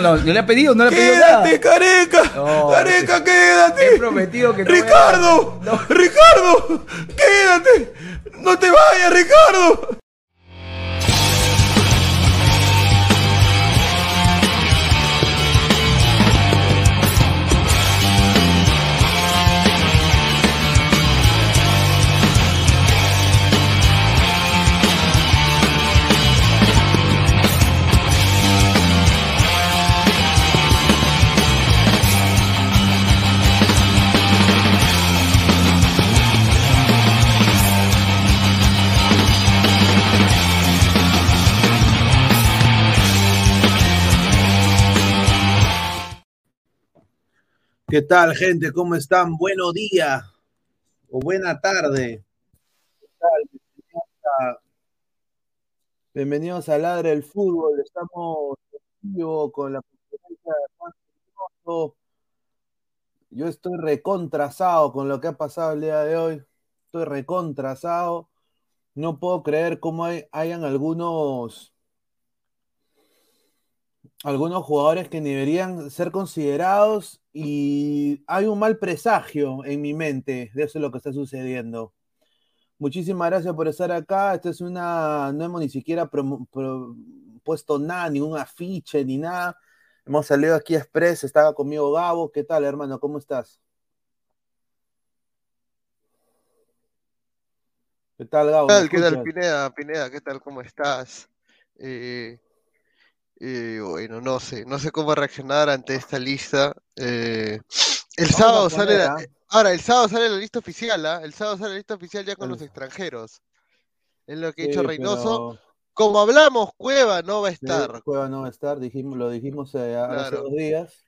No, no, no le ha pedido, no le ha pedido nada. ¡Quédate, careca! No, ¡Careca, quédate! He prometido que no voy a- ¡Ricardo! No. ¡Ricardo! ¡Quédate! ¡No te vayas, Ricardo! ¿Qué tal, gente? ¿Cómo están? Buenos días o buena tarde. ¿Qué tal? Bienvenidos a, Ladre del Fútbol. Estamos en vivo con la conferencia de Juan Reynoso. Yo estoy recontrasado con lo que ha pasado el día de hoy. Estoy recontrasado. No puedo creer cómo hay, hayan algunos algunos jugadores que deberían ser considerados y hay un mal presagio en mi mente de eso es lo que está sucediendo. Muchísimas gracias por estar acá. Esta es una, no hemos ni siquiera pro- puesto nada, ningún afiche ni nada. Hemos salido aquí a Express, estaba conmigo Gabo. ¿Qué tal, hermano? ¿Cómo estás? ¿Qué tal, Gabo? ¿Qué ¿Me tal, qué tal? Pineda? Pineda, ¿qué tal? ¿Cómo estás? Eh, eh, bueno, no sé, no sé cómo reaccionar ante esta lista. Eh, el Vamos sábado sale la, ¿ah? ahora, el sábado sale la lista oficial, ¿ah? El sábado sale la lista oficial ya con los extranjeros. Es lo que ha Sí, dicho Reynoso. pero- Como hablamos, Cueva no va a Sí, estar. Cueva no va a estar, dijimos, lo dijimos eh, hace dos días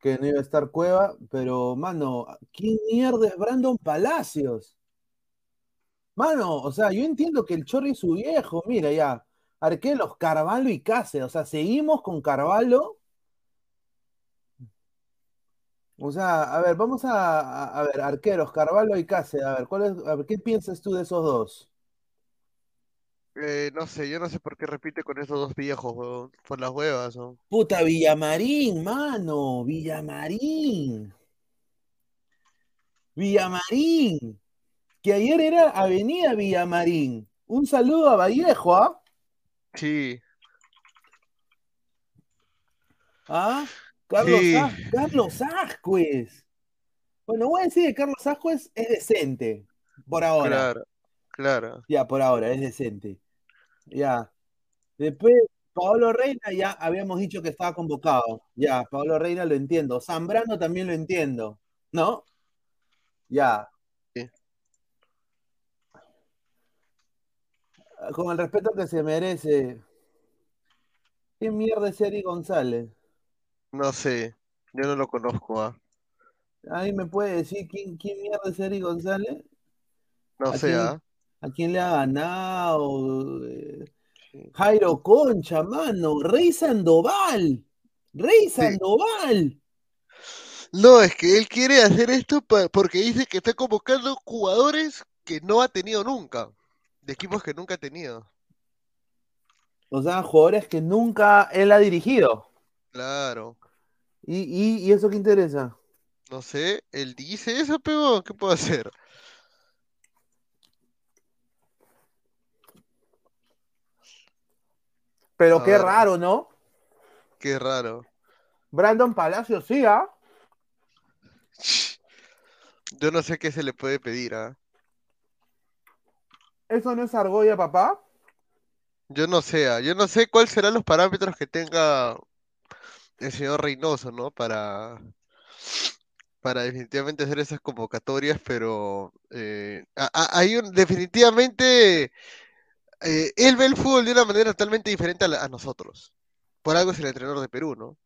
que no iba a estar Cueva, pero mano, ¿quién mierda es Brandon Palacios? Mano, o sea, yo entiendo que el Chorri es su viejo, mira ya, arqueros Carvalho y Cáceres, o sea, seguimos con Carvalho. O sea, a ver, vamos a, a- a ver, arqueros, Carvalho y Cáceres, a ver, ¿cuál es, a ver, ¿qué piensas tú de esos dos? Eh, no sé, yo no sé por qué repite con esos dos viejos, weón, por las huevas, ¿no? Puta, Villamarín, mano, Villamarín. Villamarín, que ayer era Avenida Villamarín. Un saludo a Vallejo, ¿ah? Sí, ¿Ah? Carlos, Sí. Carlos Ascuez. Bueno, voy a decir que Carlos Ascuez es decente, por ahora. claro, claro. Ya, por ahora, es decente. Ya. Después, Paolo Reina, ya habíamos dicho que estaba convocado. Ya, Paolo Reina lo entiendo. Zambrano también lo entiendo. ¿No? Ya. Sí. Con el respeto que se merece. ¿Qué mierda es Eri González? No sé, yo no lo conozco, ¿ah? ¿Ahí me puede decir quién, quién mierda es Eri González? No ¿A sé, quién, ¿ah? a quién le ha ganado? Eh. Jairo Concha, mano. Rey Sandoval. Rey Sí. Sandoval. No, es que él quiere hacer esto porque dice que está convocando jugadores que no ha tenido nunca, de equipos que nunca ha tenido. O sea, jugadores que nunca él ha dirigido. Claro, ¿Y, y, y eso qué interesa? no sé, él dice eso, pero ¿qué puedo hacer? Pero A qué ver. raro, ¿no? Qué raro. Brandon Palacios, sí, ¿ah? Yo no sé qué se le puede pedir, ¿ah? ¿Eso no es argolla, papá? Yo no sé, ¿ah? Yo no sé cuáles serán los parámetros que tenga el señor Reynoso, ¿no? Para, para definitivamente hacer esas convocatorias, pero eh, hay un, definitivamente eh, él ve el fútbol de una manera totalmente diferente a, la- a nosotros. Por algo es el entrenador de Perú, ¿no?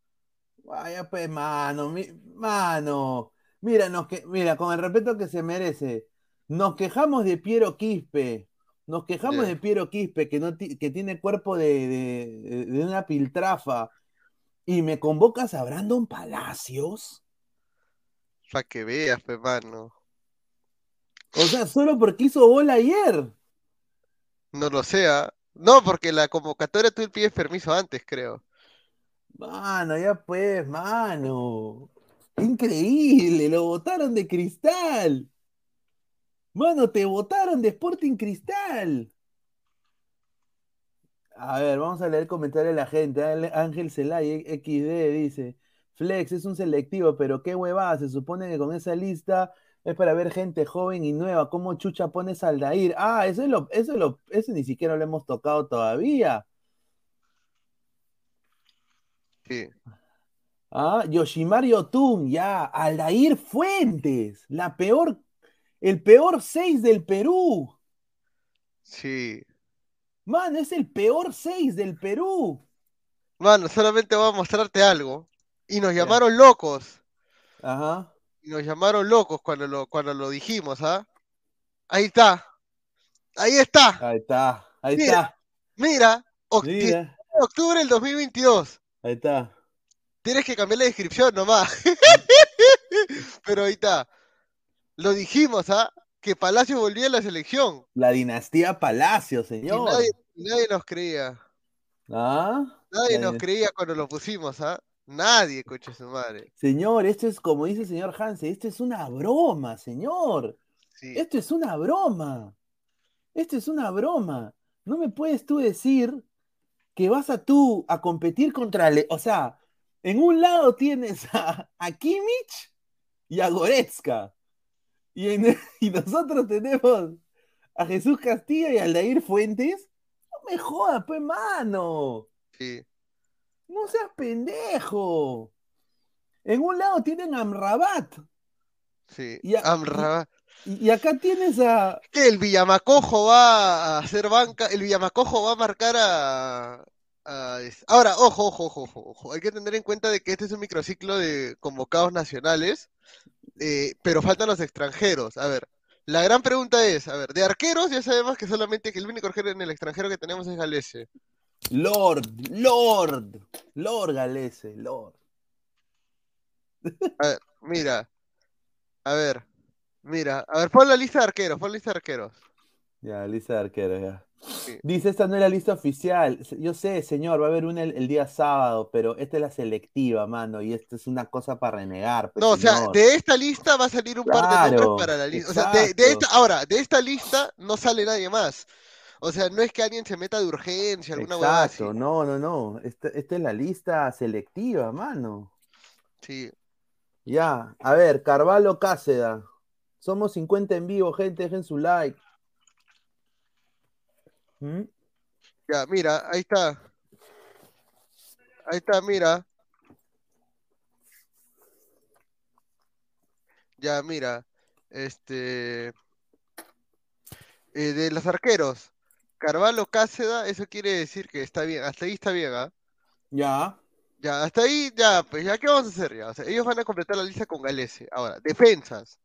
Vaya, pues, mano, mi- mano. Mira, nos que, mira, con el respeto que se merece, nos quejamos de Piero Quispe. Nos quejamos de Piero Quispe, que, no que tiene cuerpo de, de- de una piltrafa. Y me convocas a Brandon Palacios. Para que veas, pues, mano. O sea, solo porque hizo bola ayer. No lo sea. No, porque la convocatoria tú le pides permiso antes, creo. Mano, ya pues, mano. Increíble, lo votaron de cristal. Mano, te votaron de Sporting Cristal. A ver, vamos a leer el comentario de la gente. Ángel Celay, XD, dice: Flex es un selectivo, pero qué huevada. Se supone que con esa lista es para ver gente joven y nueva. ¿Cómo chucha pones al Dair? Ah, eso es lo, eso es lo, eso ni siquiera lo hemos tocado todavía. Sí. Ah, Yoshimario Tum, ya. Aldair Fuentes, la peor, el peor 6 del Perú. Sí. Man, es el peor 6 del Perú. Mano, solamente voy a mostrarte algo. Y nos llamaron locos. Ajá. Y nos llamaron locos cuando lo, cuando lo dijimos, ¿ah? Ahí está. Ahí está. Ahí está. Ahí Mira, está. Mira, Mira. octubre del 2022. Ahí está. Tienes que cambiar la descripción nomás. Pero ahí está. Lo dijimos, ¿ah? Que Palacio volvía a la selección. La dinastía Palacio, señor. nadie, y nadie nos creía. ¿Ah? Nadie nos creía cuando lo pusimos, ¿ah? Nadie, coche su madre. Señor, esto es como dice el señor Hansen, esto es una broma, señor. Sí. Esto es una broma. Esto es una broma. No me puedes tú decir que vas a tú a competir contra... Le- o sea, en un lado tienes a, a Kimmich y a Goretzka. Y, en- y nosotros tenemos a Jesús Castillo y a Aldair Fuentes. No me jodas, pues, mano. Sí. No seas pendejo. En un lado tienen a Amrabat. Sí. Y a- Amrabat. Y, y acá tienes a. que el Villamacojo va a hacer banca, el Villamacojo va a marcar a, a- Ahora, ojo, ojo, ojo, ojo, ojo, hay que tener en cuenta de que este es un microciclo de convocados nacionales, eh, pero faltan los extranjeros. A ver, la gran pregunta es, a ver, de arqueros ya sabemos que solamente que el único arquero en el extranjero que tenemos es Galese. Lord, Lord, Lord Galese, Lord. A ver, mira, a ver, mira, a ver, pon la lista de arqueros, pon la lista de arqueros. Ya, lista de arqueros, ya. Sí. Dice, esta no es la lista oficial. Yo sé, señor, va a haber una el, el día sábado, pero esta es la selectiva, mano, y esto es una cosa para renegar. pues, No, o sea, de esta lista va a salir un par de nombres para la lista. O sea, de, esta, ahora, de esta lista no sale nadie más. O sea, no es que alguien se meta de urgencia, alguna así. Exacto, no, no, no. Esta, esta es la lista selectiva, mano. Sí. Ya, a ver, Carvalho Cáceda. Somos 50 en vivo, gente, dejen su like. ¿Mm? Ya, mira, ahí está. Ahí está, mira. Ya, mira. Este. eh, de los arqueros. Carvalho Cáceda, eso quiere decir que está bien. Hasta ahí está bien, ¿ah? Ya. Ya, hasta ahí, ya, pues ya, ¿qué vamos a hacer ya? O sea, ellos van a completar la lista con Galese. Ahora, defensas.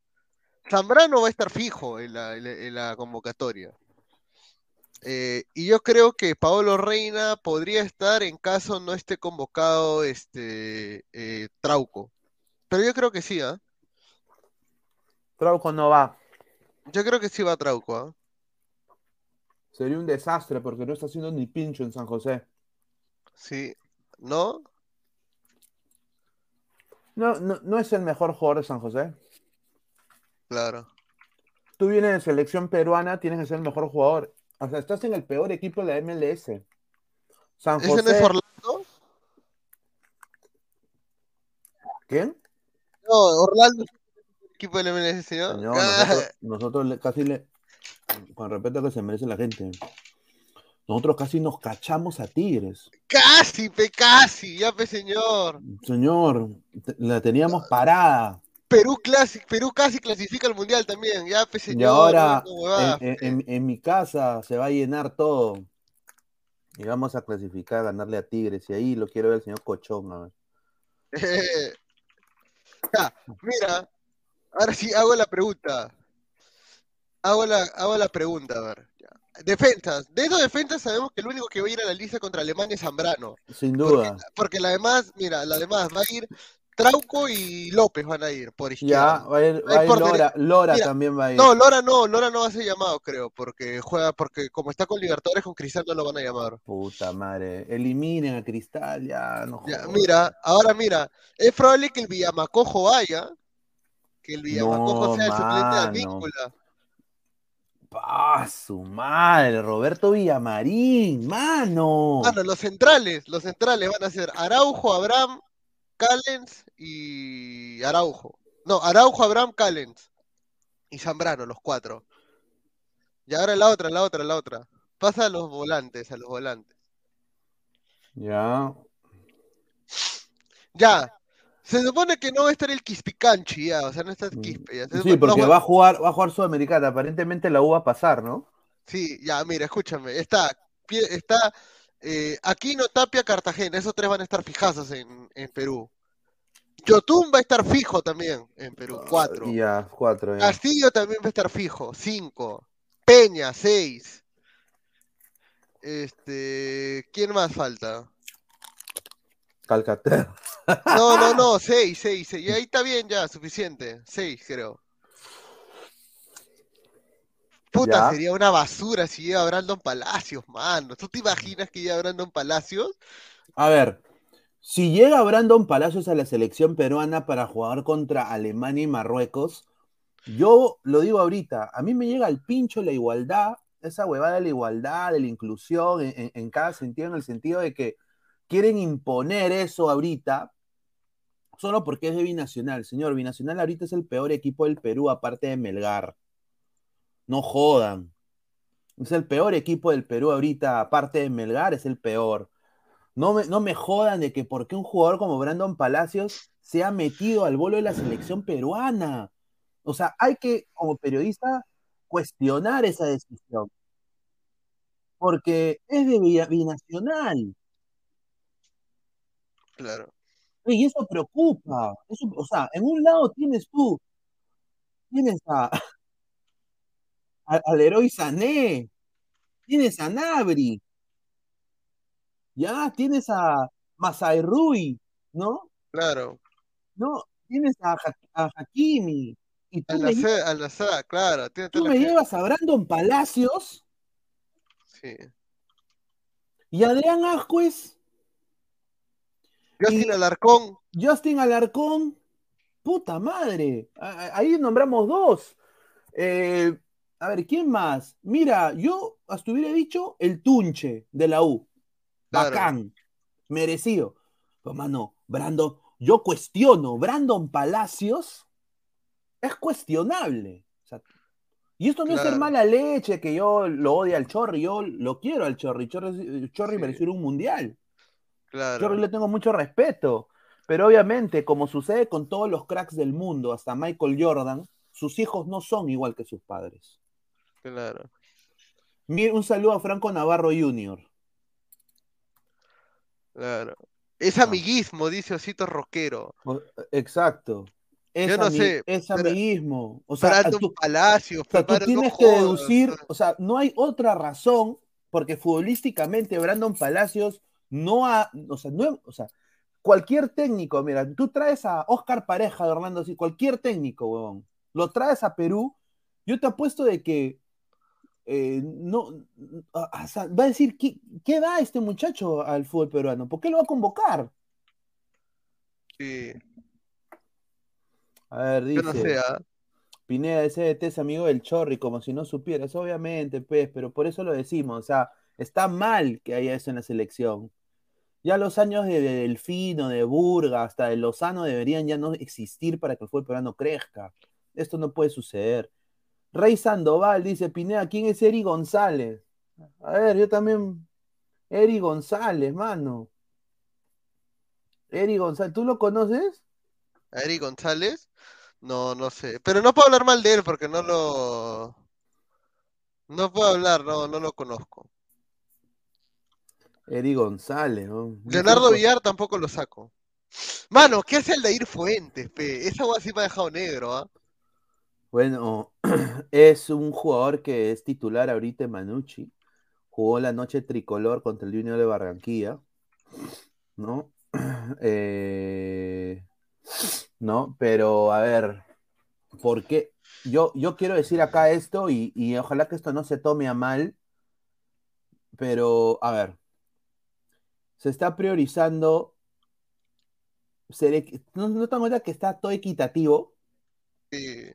Zambrano va a estar fijo en la, en la- en la convocatoria. Eh, y yo creo que Paolo Reina podría estar en caso no esté convocado este eh, Trauco. Pero yo creo que sí, ¿ah? Trauco no va. Yo creo que sí va Trauco, ¿ah? Sería un desastre porque no está haciendo ni pincho en San José. Sí. ¿No? No, no, no es el mejor jugador de San José. Claro. Tú vienes de selección peruana, tienes que ser el mejor jugador. O sea, estás en el peor equipo de la MLS. San ¿Ese no es José. Orlando? ¿Quién? No, Orlando es el equipo del MLS, señor. Señor, Ah, nosotros, nosotros le- casi le. Con respeto que se merece la gente. Nosotros casi nos cachamos a Tigres. Casi, pe, casi, ya, pe, señor. Señor, te- la teníamos parada. Perú clasi- Perú casi clasifica al mundial también, ya, pe, señor. Y ahora no en, pe. en- en mi casa se va a llenar todo. Y vamos a clasificar, a ganarle a Tigres. Y ahí lo quiero ver el señor Cochón. a ver. Eh, ya, mira, ahora sí hago la pregunta. Hago la, hago la pregunta, a ver. ya. Defensas. De esos defensas sabemos que el único que va a ir a la lista contra Alemania es Zambrano. Sin Porque, duda. porque la demás, mira, la demás va a ir Trauco y López van a ir por Ya, izquierda. va a ir, No va a ir Lora, Lora mira, también va a ir. No, Lora no, Lora no va a ser llamado, creo, porque juega, porque como está con Libertadores, con Cristal no lo van a llamar. Puta madre, eliminen a Cristal, ya, no Ya, mira, ahora mira, es probable que el Villamacojo vaya, que el Villamacojo No, sea el suplente de. Advíncula. ¡Ah, su madre! Roberto Villamarín, mano. Mano, los centrales, los centrales van a ser Araujo, Abraham, Callens y Araujo. No, Araujo, Abraham, Callens y Zambrano, los cuatro. Y ahora la otra, la otra, la otra. Pasa a los volantes, a los volantes. Ya. Ya, se supone que no va a estar el Quispicanchi ya, o sea, no está el Quispe. Ya. Mm. Sí, porque no, va a jugar, va a jugar Sudamericana. Aparentemente la U va a pasar, ¿no? Sí, ya, mira, escúchame, está, está eh, Aquino, Tapia, Cartagena, esos tres van a estar fijazos en, en Perú. Yotun va a estar fijo también en Perú, cuatro. Ya, cuatro. Ya. Castillo también va a estar fijo, cinco. Peña, seis. Este, ¿quién más falta? Calcaterra. No, no, no, seis, seis, seis. Y ahí está bien ya, suficiente. Seis, creo. Puta, Ya. sería una basura si llega Brandon Palacios, mano. ¿Tú te imaginas que llega Brandon Palacios? A ver, si llega Brandon Palacios a la selección peruana para jugar contra Alemania y Marruecos, yo lo digo ahorita, a mí me llega al pincho la igualdad, esa huevada de la igualdad, de la inclusión, en, en- en cada sentido, en el sentido de que quieren imponer eso ahorita, solo porque es de Binacional. Señor, Binacional ahorita es el peor equipo del Perú, aparte de Melgar. No jodan. Es el peor equipo del Perú ahorita, aparte de Melgar, es el peor. No me, no me jodan de que porque un jugador como Brandon Palacios se ha metido al bolo de la selección peruana. O sea, hay que, como periodista, cuestionar esa decisión. Porque es de binacional. Claro. Y eso preocupa. Eso- o sea, en un lado tienes tú, tienes a, a- al héroe Sané, tienes a Nabri, ya tienes a Masai Rui, ¿no? Claro. No, tienes a, Ha- a Hakimi y tú, Al me, al azar, claro. Tú me llevas a Brandon Palacios Sí. y Adrián Ascuez, Justin Y- Alarcón, Justin Alarcón, puta madre, a- a- ahí nombramos dos. Eh, a ver, ¿quién más? Mira, yo hasta hubiera dicho el Tunche de la U. Claro. Bacán, merecido. Pero, mano, Brandon, yo cuestiono, Brandon Palacios es cuestionable. O sea, y esto no es ser mala leche, que yo lo odio al Chorri, yo lo quiero al Chorri. Chorri, Chorri Sí. mereció un mundial. claro. Chorri le tengo mucho respeto. Pero obviamente, como sucede con todos los cracks del mundo, hasta Michael Jordan, sus hijos no son igual que sus padres. Claro. Un saludo a Franco Navarro Jr. Claro. Es Ah. amiguismo, dice Osito Roquero. Exacto. Es, Yo no sé, es amiguismo. O sea, Palacios, o sea, tú tienes que deducir, o sea, no hay otra razón, porque futbolísticamente Brandon Palacios no ha, o sea, no, o sea, cualquier técnico, mira, tú traes a Oscar Pareja de Orlando, así, cualquier técnico, huevón, lo traes a Perú, yo te apuesto de que eh, no, va a decir, ¿qué, ¿qué da este muchacho al fútbol peruano? ¿Por qué lo va a convocar? sí. A ver, Yo no dice. sé, ¿ah? Pineda, ese DT es amigo del Chorri, como si no supieras, obviamente, pues, pero por eso lo decimos, o sea, está mal que haya eso en la selección. Ya los años de, de Delfino, de Burga, hasta de Lozano deberían ya no existir para que el fútbol peruano crezca. Esto no puede suceder. Rey Sandoval dice, Pineda, ¿quién es Eri González? A ver, yo también. Eri González, mano. Eri González, ¿tú lo conoces? ¿A Eric González? No, no sé. Pero no puedo hablar mal de él porque no lo. No puedo hablar, no, no lo conozco. Eri González, ¿no? Leonardo Villar tampoco lo saco. Mano, ¿qué hace el Dair Fuentes, pe? Esa agua sí me ha dejado negro, ¿ah? Bueno, es un jugador que es titular ahorita en Manucci. Jugó la noche tricolor contra el Junior de Barranquilla, ¿no? Eh, ¿no? Pero, a ver, ¿por qué? Yo, yo quiero decir acá esto y, ojalá que esto no se tome a mal, pero, a ver, se está priorizando, ¿no, no te das cuenta que está todo equitativo? Sí.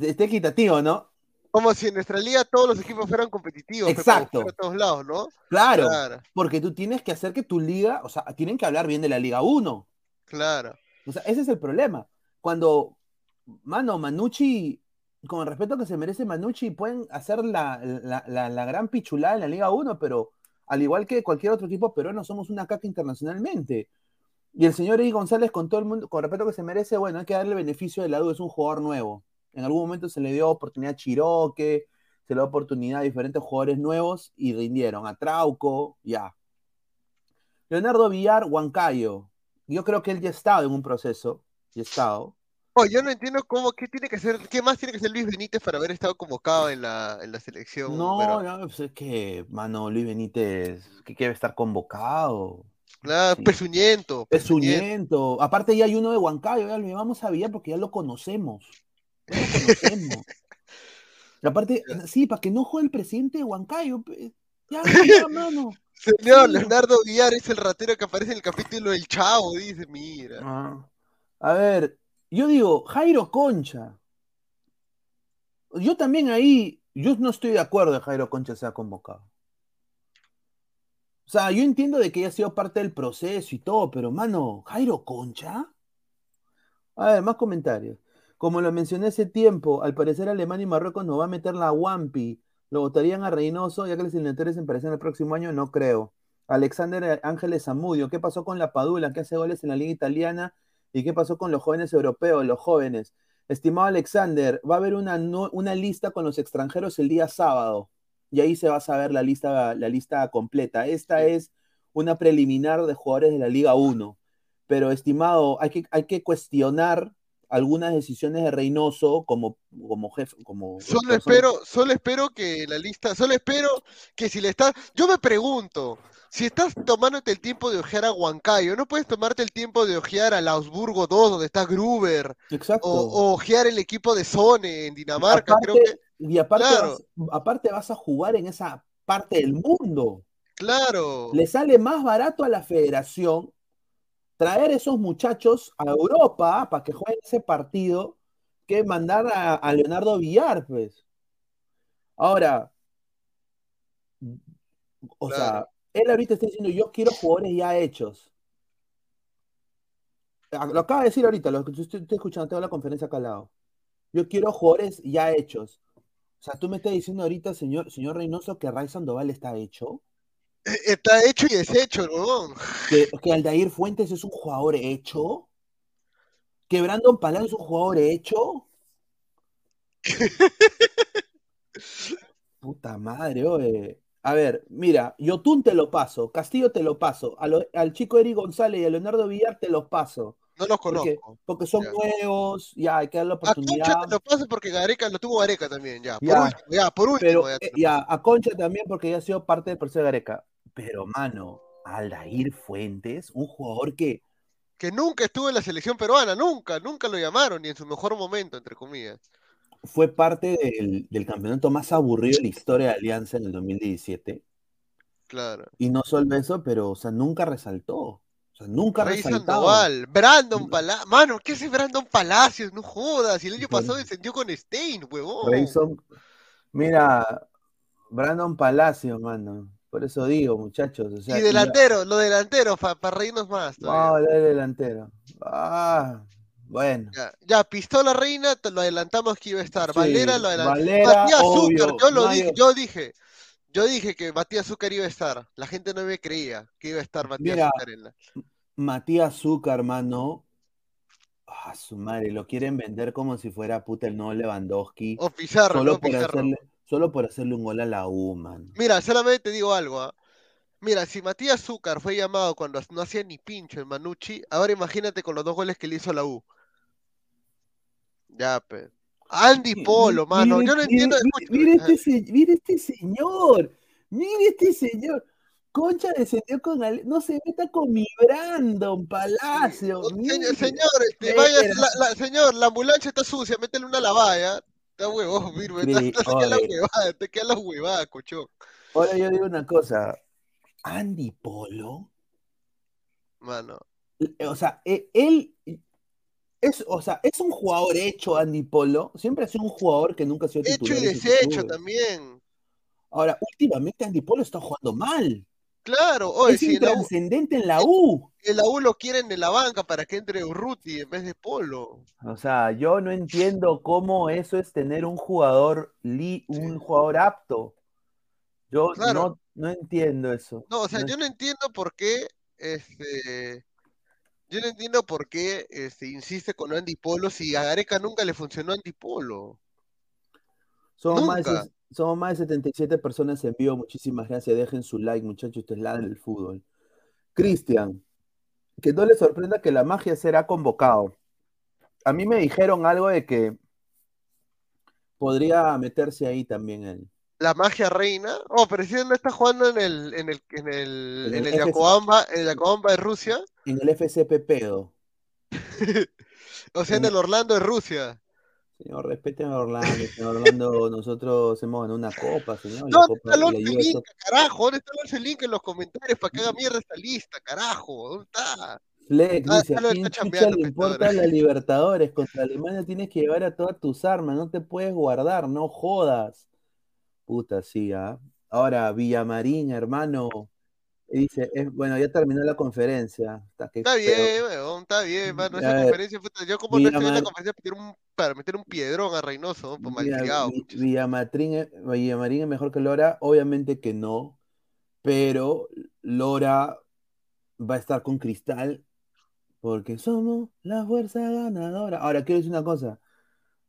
Está equitativo, ¿no? Como si en nuestra liga todos los equipos fueran competitivos. pe, Exacto. a todos lados, ¿no? Claro, Claro, porque tú tienes que hacer que tu liga, o sea, tienen que hablar bien de la Liga 1. claro. O sea, ese es el problema. Cuando, mano, Manucci, con el respeto que se merece Manucci, pueden hacer la, la- la- la gran pichulada en la Liga 1, pero al igual que cualquier otro equipo peruano, somos una caca internacionalmente. Y el señor Eddie González, con todo el mundo, con el respeto que se merece, bueno, hay que darle beneficio de la duda, es un jugador nuevo. En algún momento se le dio oportunidad a Chiroque, se le dio oportunidad a diferentes jugadores nuevos y rindieron. A Trauco, ya. Leonardo Villar, Huancayo. Yo creo que él ya ha estado en un proceso. Ya ha estado. Oh, yo no entiendo cómo, qué tiene que hacer, qué más tiene que hacer Luis Benítez para haber estado convocado en la, en la selección. No, pero- no, pues es que, mano, Luis Benítez, que quiere estar convocado. Nada, Sí. pezuñento, pezuñento. Pezuñento. Aparte ya hay uno de Huancayo, ya lo vamos a Villar porque ya lo conocemos. Ya lo conocemos. Y aparte, sí, para que no juegue el presidente de Huancayo. Ya, ya, mano. Señor, Sí. Leonardo Villar es el ratero que aparece en el capítulo del Chavo, dice, mira. Ah. A ver, yo digo, Jairo Concha. Yo también ahí, yo no estoy de acuerdo de Jairo Concha sea convocado. O sea, yo entiendo de que haya sido parte del proceso y todo, pero mano, Jairo Concha. A ver, más comentarios. Como lo mencioné hace tiempo, al parecer Alemania y Marruecos nos va a meter la Wampi. Lo votarían a Reynoso, ya que los eliminatorios empezarían el próximo año, no creo. Alexander Ángeles Zamudio, ¿qué pasó con la Padula que hace goles en la liga italiana? ¿Y qué pasó con los jóvenes europeos, los jóvenes? Estimado Alexander, va a haber una, no- una lista con los extranjeros el día sábado. Y ahí se va a saber la lista, la lista completa. Esta es una preliminar de jugadores de la Liga 1. Pero, estimado, hay que, hay que cuestionar algunas decisiones de Reynoso como, como jefe. Como Solo persona- espero, solo espero que la lista, solo espero que si le estás, yo me pregunto, si estás tomándote el tiempo de ojear a Huancayo, ¿no puedes tomarte el tiempo de ojear al Augsburgo 2, donde está Gruber, Exacto. o, o ojear el equipo de Sone en Dinamarca? Creo que, y aparte, claro. vas, aparte vas a jugar en esa parte del mundo. claro, Le sale más barato a la federación traer esos muchachos a Europa para que jueguen ese partido que mandar a, a Leonardo Villar, pues. Ahora, o sea, él ahorita está diciendo, yo quiero jugadores ya hechos. Lo acaba de decir ahorita, lo que estoy, estoy escuchando, tengo la conferencia acá al lado. Yo quiero jugadores ya hechos. O sea, tú me estás diciendo ahorita, señor, señor Reynoso, que Ray Sandoval está hecho. Está hecho y deshecho, ¿no? que, que Aldair Fuentes es un jugador hecho, que Brandon Palacio es un jugador hecho. Puta madre, oye. A ver, mira, Yotun te lo paso, Castillo te lo paso, lo- al chico Eric González y a Leonardo Villar te los paso, No los conozco. porque son Ya. nuevos, ya hay que darle A Concha oportunidad. te lo paso porque Gareca lo tuvo Gareca también, ya. Por Ya. último, ya, por último. Pero ya eh, ya, a Concha también porque ya ha sido parte del proceso de Gareca. Pero, mano, Aldair Fuentes, un jugador que que nunca estuvo en la selección peruana, nunca, nunca lo llamaron, ni en su mejor momento, entre comillas. fue parte del, del campeonato más aburrido de la historia de Alianza en el 2017. Claro. Y no solo eso, pero, o sea, nunca resaltó. O sea, nunca Rey. Sandoval, Brandon Palacios. Mano, ¿qué hace Brandon Palacios? No jodas. Y el año pasado descendió con Stein, huevón. Rayson- Mira, Brandon Palacio, mano. Por eso digo, muchachos. O sea, y delantero, lo delantero, para reírnos más. a todavía. hablar de delantero. Ah, bueno. Ya, ya, Pistola Reina, te lo adelantamos que iba a estar. Sí, Valera lo adelantamos. Matías obvio, Zúcar, yo lo dije, yo dije. Yo dije que Matías Zúcar iba a estar. La gente no me creía que iba a estar Matías Mira, Zúcar en la. Matías Zucker, hermano. Ah, su madre, lo quieren vender como si fuera puta el nuevo Lewandowski. O Pizarro, solo, no por Pizarro. hacerle, solo por hacerle un gol a la U, man. Mira, solamente te digo algo, ¿ah? Mira, si Matías Zúcar fue llamado cuando no hacía ni pincho en Manucci, ahora imagínate con los dos goles que le hizo a la U. Ya, pe. Andy Polo, mano, mire- yo no entiendo. mire- mire ajá. este, mire este señor. Mire este señor. Concha descendió con Ale- no se meta con mi Brandon Palacio. Señor, mire. señor, este, vaya, la- señor, la ambulancia está sucia, métele una lavada, ¿ya? Está huevón, Virgo, está, la huevada, te queda la huevada, cochón. Ahora yo digo una cosa. Andy Polo, Mano, o sea, eh, él es, o sea, es un jugador hecho, Andy Polo. Siempre ha sido un jugador que nunca ha sido hecho titular. y en sus deshecho también. Ahora, últimamente Andy Polo está jugando mal. Claro, oye, es si en la, U, intrascendente en la U. en la U lo quieren en la banca para que entre Urruti en vez de Polo. O sea, yo no entiendo cómo eso es tener un jugador li- un jugador apto. Yo Claro. no, no entiendo eso. No, o sea, No yo no entiendo por qué, este, yo no entiendo por qué, este, insiste con Andy Polo si a Gareca nunca le funcionó Andy Polo. Somos más, de, Nunca. Somos más de 77 personas en vivo. Muchísimas gracias. Dejen su like, muchachos. Ustedes ladran el fútbol. Cristian, que no les sorprenda que la magia será convocado. A mí me dijeron algo de que podría meterse ahí también él. La magia reina. Oh, pero si él no está jugando en el, en el, en el, En en el. Yacobamba, en el Yacobamba de Rusia, En el FCP pedo. o sea, en En- el Orlando de Rusia. Señor, respeten a Orlando. Señor Orlando, nosotros hemos ganado una copa, señor. La ¿Dónde está US Link, carajo? ¿Dónde está Lord Link en los comentarios para que haga mierda esta lista, carajo? ¿Dónde está? Flex Ah, dice, ya ¿a lo quién está chucha chambeando, le importa la Libertadores? Contra Alemania tienes que llevar a todas tus armas, no te puedes guardar, no jodas. Puta, sí, ¿ah? Ahora, Villamarín, hermano, dice, es, bueno, ya terminó la conferencia. Está, que Está feo. bien, weón, está bien, mano. Esa ver, conferencia, puta, yo como no estoy en la conferencia para meter un, para meter un piedrón a Reynoso, pues Mira, malcriado. Vi- puchas. Villamatrín es- Villamarín es mejor que Lora, obviamente que no, pero Lora va a estar con Cristal porque somos la fuerza ganadora. Ahora, quiero decir una cosa,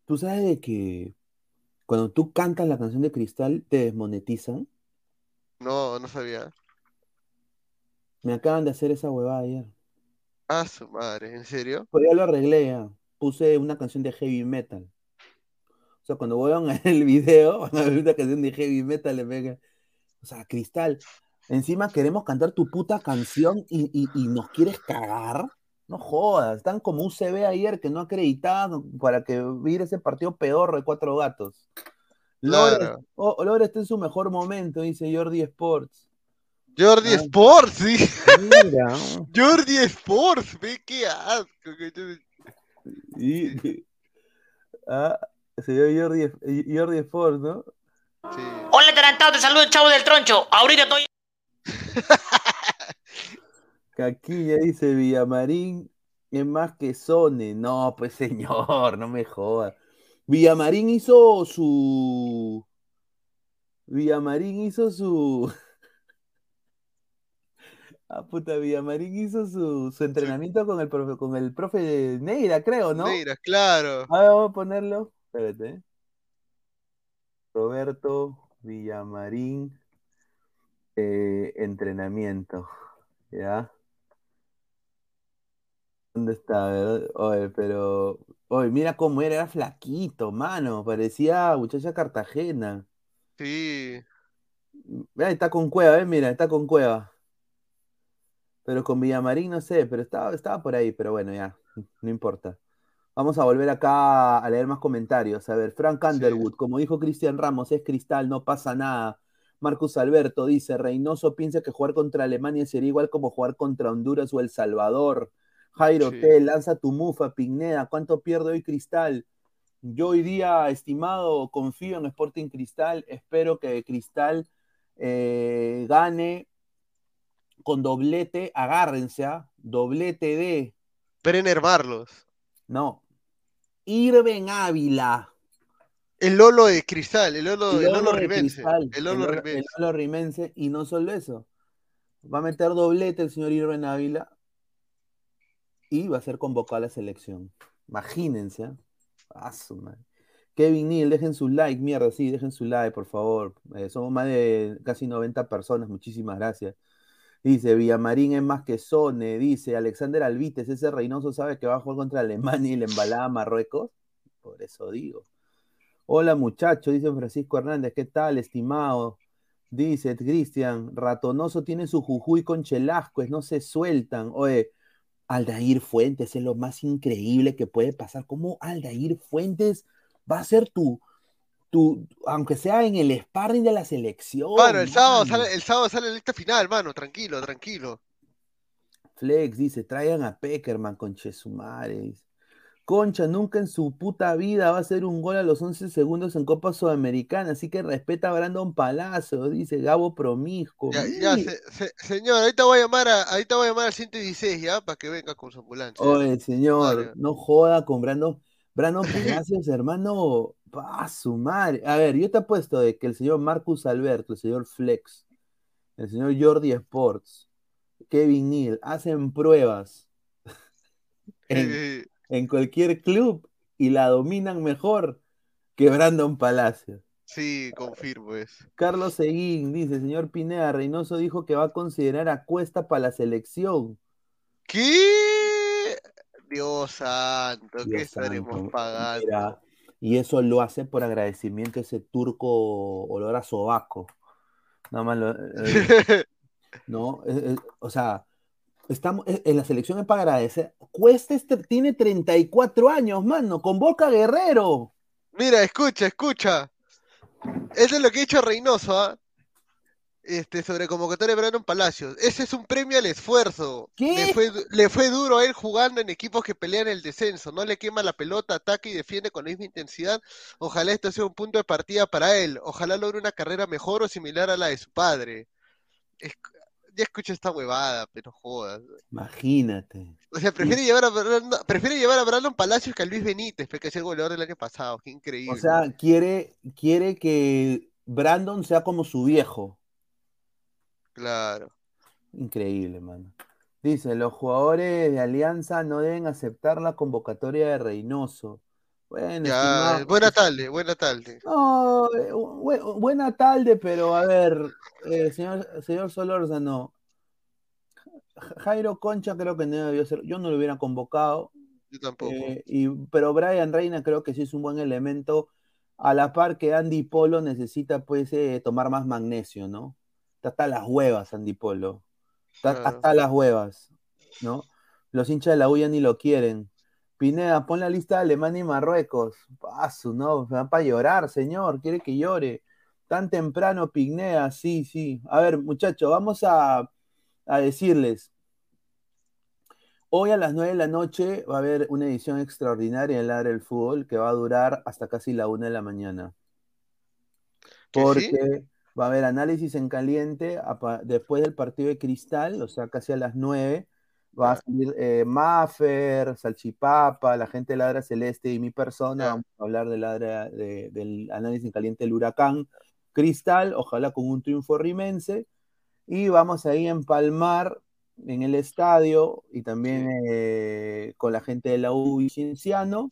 tú sabes de que cuando tú cantas la canción de Cristal te desmonetizan. No, no sabía. Me acaban de hacer esa huevada ayer. Ah, su madre, ¿en serio? Pero ya lo arreglé ya. Puse una canción de heavy metal. O sea, cuando vean el video, van a ver una canción de heavy metal, le pega. O sea, Cristal, encima queremos cantar tu puta canción y, y- y nos quieres cagar. No jodas, están como un CB ayer que no acreditaban para que viera ese partido pedorro de cuatro gatos. Lore, Claro. oh, Lore está en su mejor momento, dice Jordi Sports. Jordi Ah. Sports, sí. Mira. Jordi Sports, ve qué asco. que yo- Y, ah, señor Jordi, Jordi Sports, ¿no? Sí. Hola, atarantado, te saludo el chavo del troncho. Ahorita estoy. Caquilla dice Villamarín es más que Sone. No, pues señor, no me joda. Villamarín hizo su. Villamarín hizo su. Ah, puta, Villamarín hizo su, su entrenamiento con el profe, con el profe Neira, creo, ¿no? Neira, claro. A ver, vamos a ponerlo. Espérate. Roberto Villamarín. eh, entrenamiento. ¿Ya? ¿Dónde está? Oye, pero. Oye, mira cómo era, era flaquito, mano. Parecía muchacha Cartagena. Sí. Mira, está con cueva, ¿eh? Mira, está con cueva. Pero con Villamarín no sé, pero estaba, estaba por ahí, pero bueno, ya, no importa. Vamos a volver acá a leer más comentarios. A ver, Frank Underwood, como dijo Cristian Ramos, es cristal, no pasa nada. Marcus Alberto dice, Reynoso piensa que jugar contra Alemania sería igual como jugar contra Honduras o El Salvador. Jairo Sí. T, lanza tu mufa, Pigneda, ¿cuánto pierde hoy Cristal? Yo hoy día, estimado, confío en Sporting Cristal, espero que Cristal eh, gane con doblete, agárrense, ¿ah? doblete de, Brenner Barlos. no, Irben Ávila. El Lolo de Cristal, el Lolo, el Lolo Rimense. Cristal, El Lolo el Rimense. Lolo Rimense, y no solo eso, va a meter doblete el señor Irben Ávila y va a ser convocado a la selección. Imagínense. Ah, su madre. Kevin Neal, dejen su like, mierda, sí, dejen su like, por favor. Eh, somos más de casi 90 personas, muchísimas gracias. Dice, Villamarín es más que Sone, dice, Alexander Alvites, ese Reynoso sabe que va a jugar contra Alemania y le embalaba a Marruecos. Por eso digo. Hola muchachos, dice Francisco Hernández, ¿qué tal, estimado? Dice Cristian, Ratonoso tiene su Jujuy con Chelasco, no se sueltan. Oye, Aldair Fuentes es lo más increíble que puede pasar. ¿Cómo Aldair Fuentes va a ser tu, tu aunque sea en el sparring de la selección? Mano, el sábado sale, el sábado sale la lista final, mano, tranquilo, tranquilo. Flex dice, traigan a Peckerman con Chesumares. Concha, nunca en su puta vida va a hacer un gol a los 11 segundos en Copa Sudamericana, así que respeta a Brandon Palacio, dice Gabo Promisco. Ya, ya, se- se- señor, ahorita voy a llamar a, ahorita voy a llamar al 116 ya, para que venga con su ambulancia. Oye, señor, Vale. no joda con Brandon, Brandon Palacios, hermano, pa su madre. A ver, yo te apuesto de que el señor Marcus Alberto, el señor Flex, el señor Jordi Sports, Kevin Neal, hacen pruebas en, Eh, en cualquier club y la dominan mejor que Brandon Palacios. sí, confirmo eso. Carlos Seguín dice, señor Pineda, Reynoso dijo que va a considerar a Cuesta para la selección. ¿Qué? Dios santo, ¿qué Dios estaremos santo, pagando? mira, y eso lo hace por agradecimiento ese turco olor a sobaco. Nada más, lo- eh, ¿no? Eh, eh, o sea, estamos en la selección es para agradecer. Cuesta este, tiene 34 años, mano, convoca a Guerrero. Mira, escucha, escucha. Eso es lo que ha dicho Reynoso, ¿ah? Este, sobre convocatoria de Brandon Palacios. Ese es un premio al esfuerzo. ¿Qué? Le fue, le fue duro a él jugando en equipos que pelean el descenso. No le quema la pelota, ataca y defiende con la misma intensidad. Ojalá esto sea un punto de partida para él. Ojalá logre una carrera mejor o similar a la de su padre. Es- ya escucha esta huevada, pero jodas. Imagínate. O sea, prefiere llevar a Brandon, prefiere llevar a Brandon Palacios que a Luis Benítez, que es el goleador del año pasado. Qué increíble. O sea, quiere, quiere que Brandon sea como su viejo. Claro. Increíble, mano. Dice, los jugadores de Alianza no deben aceptar la convocatoria de Reynoso. Bueno, Ya, estimado, buena tarde, buena tarde. No, eh, bu- buena tarde, pero a ver, eh, señor, señor Solórzano, Ja- Jairo Concha creo que no debió ser, yo no lo hubiera convocado, Yo tampoco. eh, y, pero Brian Reina creo que sí es un buen elemento, a la par que Andy Polo necesita pues eh, tomar más magnesio, ¿no? Está hasta las huevas Andy Polo, está Claro. hasta las huevas, ¿no? Los hinchas de la U ya ni lo quieren. Pineda, pon la lista de Alemania y Marruecos. Paso, no, me va para llorar, señor, quiere que llore. Tan temprano, Pineda, sí, sí. A ver, muchachos, vamos a, a decirles. Hoy a las 9 de la noche va a haber una edición extraordinaria en Ladre el Fútbol que va a durar hasta casi la 1 de la mañana. ¿Que sí? Va a haber análisis en caliente después del partido de Cristal, o sea, casi a las 9. Va a salir eh, Maffer, Salchipapa, la gente de Ladra Celeste y mi persona. Vamos a hablar de ladra- de- del análisis en caliente del Huracán Cristal, ojalá con un triunfo rimense. Y vamos ahí a empalmar en el estadio y también eh, con la gente de la U y Cienciano,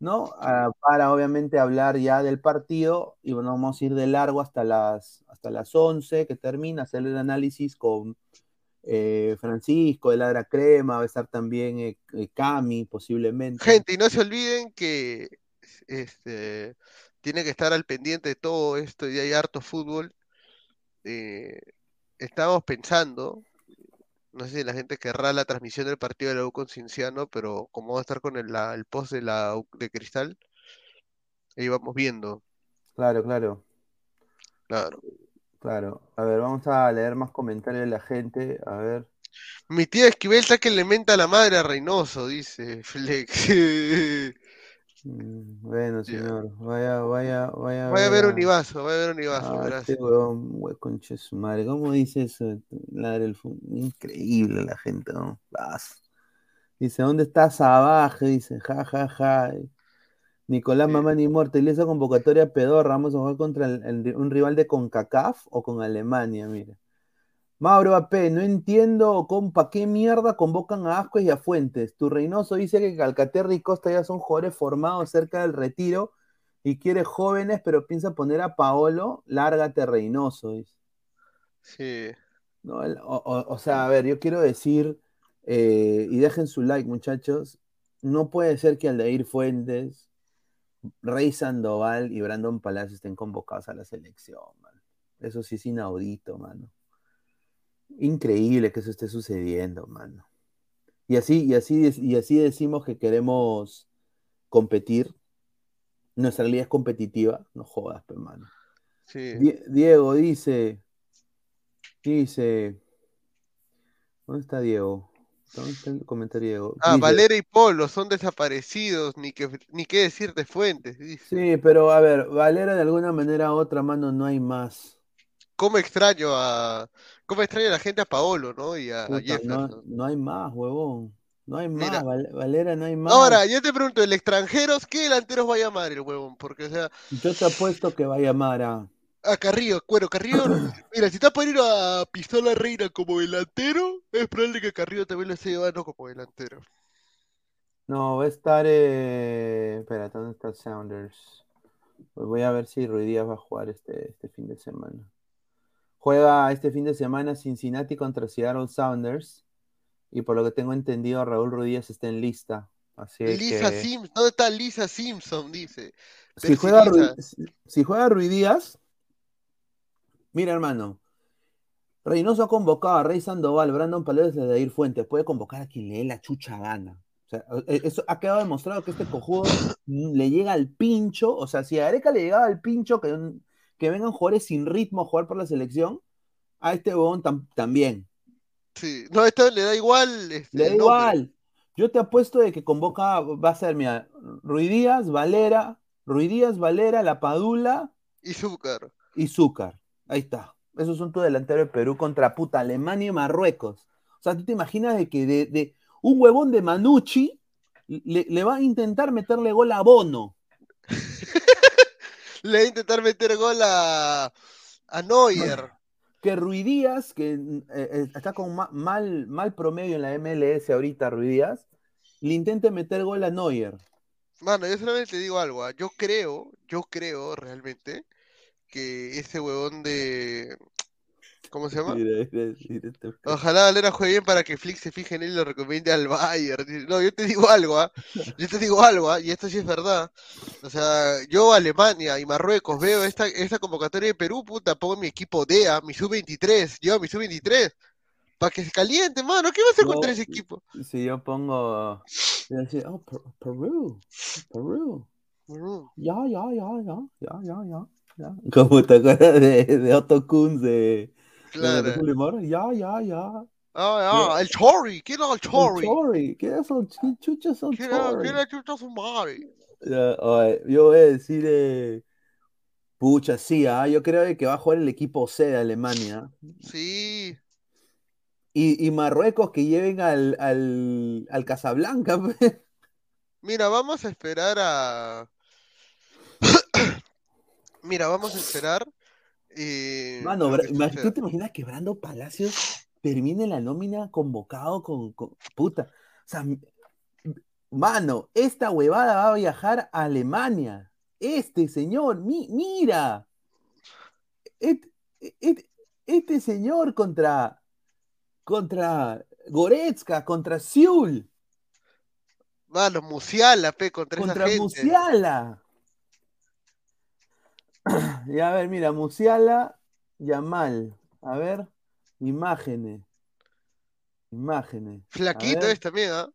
¿no? Ah, para obviamente hablar ya del partido y bueno, vamos a ir de largo hasta las, hasta las 11 que termina, hacer el análisis con eh, Francisco de Ladra Crema, va a estar también eh, eh, Cami posiblemente. Gente, y no se olviden que este tiene que estar al pendiente de todo esto y hay harto fútbol. Estábamos pensando, no sé si la gente querrá la transmisión del partido de la U con Cienciano, pero como va a estar con el, la- el post de la U de Cristal, ahí vamos viendo. Claro, claro, Claro. claro. A ver, vamos a leer más comentarios de la gente. A ver. Mi tía Esquivel está que le menta a la madre a Reynoso, dice Flex. Mm, Bueno, señor, vaya, vaya, vaya. Voy a ver a- Univaso, voy a ver Univaso, Ah, verás. este huevón, hue- conche su madre. ¿Cómo dice eso? Ladra el Increíble la gente, ¿no? Vas. Dice, ¿dónde está Sabaje? Dice, ja, ja, ja. Nicolás Sí. Mamani Muerto, y esa convocatoria pedorra, vamos a jugar contra el- el- un rival de CONCACAF o con Alemania, mira. Mauro AP, no entiendo, compa, ¿qué mierda convocan a Ascuez y a Fuentes? Tu Reynoso dice que Calcaterra y Costa ya son jugadores formados cerca del retiro y quiere jóvenes, pero piensa poner a Paolo, lárgate Reynoso, dice. Sí. ¿no? El- o, o- o sea, a ver, yo quiero decir, eh, y dejen su like, muchachos, no puede ser que Aldair Fuentes, Rey Sandoval y Brandon Palacio estén convocados a la selección, man. Eso sí es inaudito, mano. Increíble que eso esté sucediendo, mano. Y así, y así, y así decimos que queremos competir. Nuestra liga es competitiva. No jodas, pe, mano. Sí. Die- Diego dice, dice, ¿dónde está Diego? ¿Dónde está el comentario Diego? Ah, Dice, Valera y Polo son desaparecidos, ni que ni qué decir de fuentes, dice. Sí, pero a ver, Valera de alguna manera u otra, mano, no hay más. ¿Cómo extraño a cómo extraño a la gente a Paolo, ¿no? Y a, Puta, no, Jefferson. no hay más, huevón. No hay más, Mira. Valera no hay más. Ahora, yo te pregunto, ¿el extranjeros qué delanteros va a llamar el huevón? Porque, o sea, Yo te apuesto que va a llamar a... a Carrillo, bueno, Carrillo, mira, si está por ir a Pistola Reina como delantero, es probable que Carrillo también lo esté llevando como delantero. No, va a estar... Eh... Espera, ¿dónde está Sounders? Pues voy a ver si Ruiz Díaz va a jugar este, este fin de semana. Juega este fin de semana Cincinnati contra Seattle Sounders. Y por lo que tengo entendido, Raúl Díaz está en lista. Así Lisa que... Simpson, ¿dónde está Lisa Simpson? Dice. Si juega, si- si juega Ruiz Díaz, mira hermano, Reynoso ha convocado a Rey Sandoval, Brandon Paredes y Dair Fuentes, puede convocar a quien le dé la chucha gana. O sea, eh, eso ha quedado demostrado que este cojudo le llega al pincho, o sea, si a Areca le llegaba al pincho que, un- que vengan jugadores sin ritmo a jugar por la selección, a este huevón tam- también. Sí, no, esto le da igual. este, Le da igual. Yo te apuesto de que convoca, va a ser, mira, Ruiz Díaz, Valera, Ruiz Díaz, Valera, La Padula, Y Zúcar. y Zúcar. Ahí está. Esos son tu delantero de Perú contra puta Alemania y Marruecos. O sea, ¿tú te imaginas de que de, de un huevón de Manucci le, le va a intentar meterle gol a Bono? Le va a intentar meter gol a, a Neuer. Que Ruiz Díaz, que eh, eh, está con ma- mal, mal promedio en la MLS ahorita, Ruiz Díaz, le intente meter gol a Neuer. Mano, yo solamente te digo algo. ah, Yo creo, yo creo realmente que ese huevón de. ¿Cómo se llama? Mira, mira, mira Ojalá Valera juegue bien para que Flick se fije en él y lo recomiende al Bayern. No, yo te digo algo, ¿ah? Yo te digo algo, ¿ah? Y esto sí es verdad. O sea, yo Alemania y Marruecos veo esta, esta convocatoria de Perú, puta, pongo mi equipo DEA, mi sub-23, yo mi sub-23, para que se caliente, mano. ¿Qué va a hacer No, contra ese equipo? Si yo pongo. decir, oh, Per- Perú, Perú. Mm. Ya, ya, ya, ya, ya, ya, ya. Como te acuerdas de, de Otto Kunz de Claro. Ya, ya, ya. Ah, ah, el Chori, ¿quién era el El Chori? Chori, ¿qué es el chi- chucha son ¿Quién era, Chori? quién era chucha su madre? Ya, oye, yo voy a decir, eh, pucha, sí, ah, yo creo que va a jugar el equipo C de Alemania. Sí. Y, y Marruecos que lleven al, al, al Casablanca. Mira, vamos a esperar a. Mira, vamos a esperar. Eh, Mano. ¿tú te imaginas que Brando Palacios termine la nómina convocado con, con- puta? O sea, mano, esta huevada va a viajar a Alemania. Este señor, mi- mira. Este señor contra contra Goretzka, contra Siul, Mano, Musiala, pe, contra esa contra gente. Musiala. Ya, a ver, mira, Musiala, Yamal. A ver, imágenes. Imágenes. Flaquito es también, ¿ah?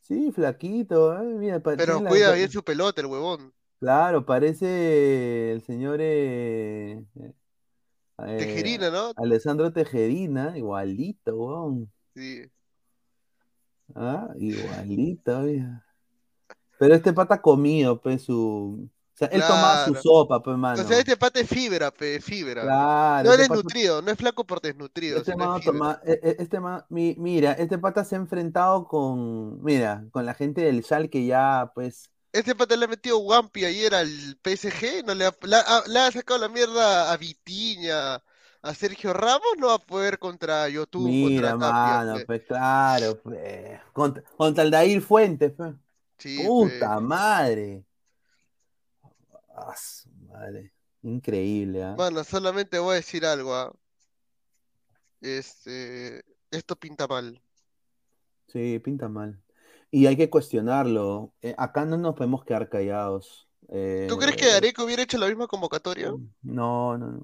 Sí, flaquito, eh, mira, Pero la- cuida bien su pelota, el huevón. Claro, parece el señor eh, eh, Tejerina, ¿no? Alessandro Tejerina, igualito, weón. Sí. Ah, igualito, mira. Pero este pata comido, pues, su. O sea, él toma su sopa, pues, mano. O sea, este pata es fibra, pe, fibra. Claro, No es este pata- desnutrido, no es flaco por desnutrido, Este mano es toma- e- e- este mira, este pata se ha enfrentado con, mira, con la gente del que ya, pues, Este pata le ha metido Wampi ayer al PSG, no le ha, la- ha- le ha sacado la mierda a Vitiña, a Sergio Ramos, no va a poder contra YouTube, mira, contra mano, pues, claro, pues, contra, contra el Dair Fuentes, pues. Sí, Puta pe. madre. Ah, madre. Increíble, ¿ah? Mano, solamente voy a decir algo, ¿ah? Este, esto pinta mal. Sí, pinta mal. Y hay que cuestionarlo. Eh, acá no nos podemos quedar callados. ¿Tú crees que Eh, Areco hubiera hecho la misma convocatoria? No, no, no.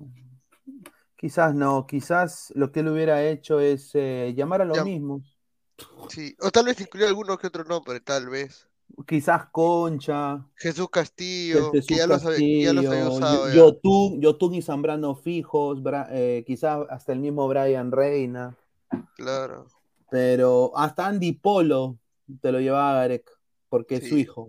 Quizás no, quizás lo que él hubiera hecho es eh, llamar a los mismos. Sí, o tal vez incluir alguno que otro nombre, tal vez. Quizás Concha, Jesús Castillo, Jesús que ya había, ya los había Castillo, usado. ya. Yotun, Yotun y Zambrano fijos, Bra- eh, quizás hasta el mismo Brian Reina, Claro. pero hasta Andy Polo te lo llevaba Garek, porque es su hijo.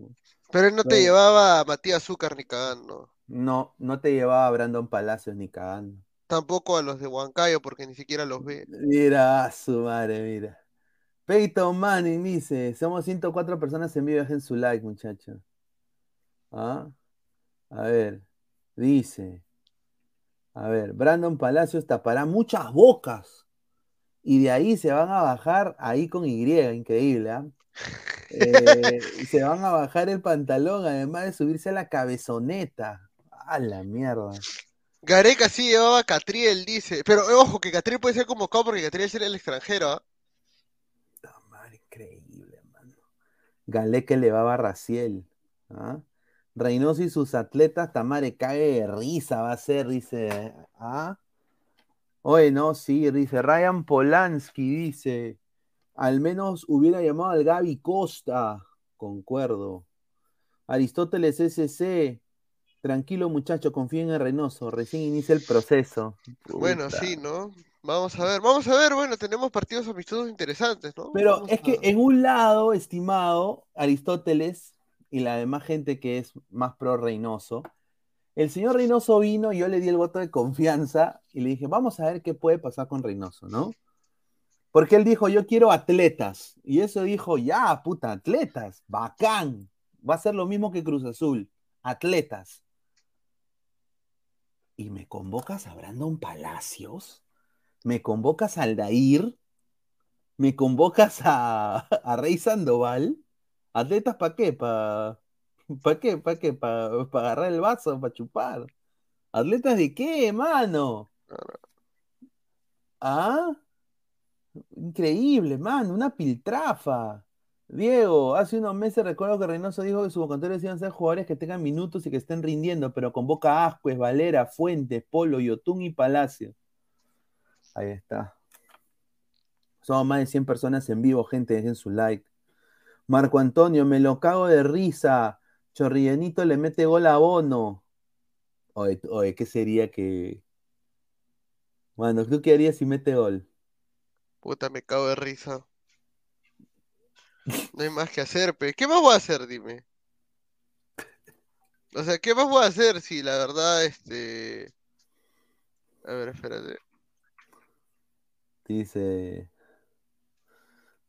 Pero él no te llevaba a Matías Zúcar ni cagando. No, no te llevaba a Brandon Palacios ni cagando. Tampoco a los de Huancayo, porque ni siquiera los ve. Mira, su madre, mira. Peyton Manning dice, somos 104 personas en vivo, dejen su like, muchachos. ¿Ah? A ver, dice, a ver, Brandon Palacios tapará muchas bocas y de ahí se van a bajar ahí con Y, increíble, ¿ah? Eh, se van a bajar el pantalón, además de subirse a la cabezoneta. A la mierda. Gareca sí llevaba a Catriel, dice. Pero eh, ojo, que Catriel puede ser convocado porque Catriel es el extranjero. ¿ah? Puta madre, increíble, mano. Galé que le va a Raciel. ¿ah? Reynoso y sus atletas, Tamare cae de risa, va a ser, dice. ¿ah? Oye, no, sí, dice Ryan Polanski, dice. Al menos hubiera llamado al Gaby Costa. Concuerdo. Aristóteles SC. Tranquilo, muchacho, confíen en Reynoso. Recién inicia el proceso. Bueno, sí, ¿no? Vamos a ver, vamos a ver. Bueno, tenemos partidos amistosos interesantes, ¿no? Pero Vamos es que a- en un lado, estimado Aristóteles y la demás gente que es más pro Reynoso, el señor Reynoso vino y yo le di el voto de confianza y le dije, vamos a ver qué puede pasar con Reynoso, ¿no? Porque él dijo, yo quiero atletas. Y eso dijo, ya, puta, atletas, bacán. Va a ser lo mismo que Cruz Azul, atletas. Y me convocas a Brandon Palacios, me convocas a Aldair, me convocas a, a Rey Sandoval. ¿Atletas para qué? ¿Para pa qué? ¿Para qué? ¿Para agarrar el vaso? ¿Para chupar? ¿Atletas de qué, mano? ¿Ah? Increíble, mano, una piltrafa. Diego, hace unos meses recuerdo que Reynoso dijo que sus convocatorios iban a ser jugadores que tengan minutos y que estén rindiendo, pero convoca a Ascuez, Valera, Fuentes, Polo, Yotun y Palacio. Ahí está. Somos más de 100 personas en vivo, gente, dejen su like. Marco Antonio, me lo cago de risa. Chorrillanito le mete gol a Bono. Oye, oye, ¿qué sería que... Bueno, ¿tú qué harías si mete gol? Puta, me cago de risa. No hay más que hacer, pe. ¿Qué más voy a hacer, dime? O sea, ¿qué más voy a hacer si la verdad, este... A ver, espérate. Dice...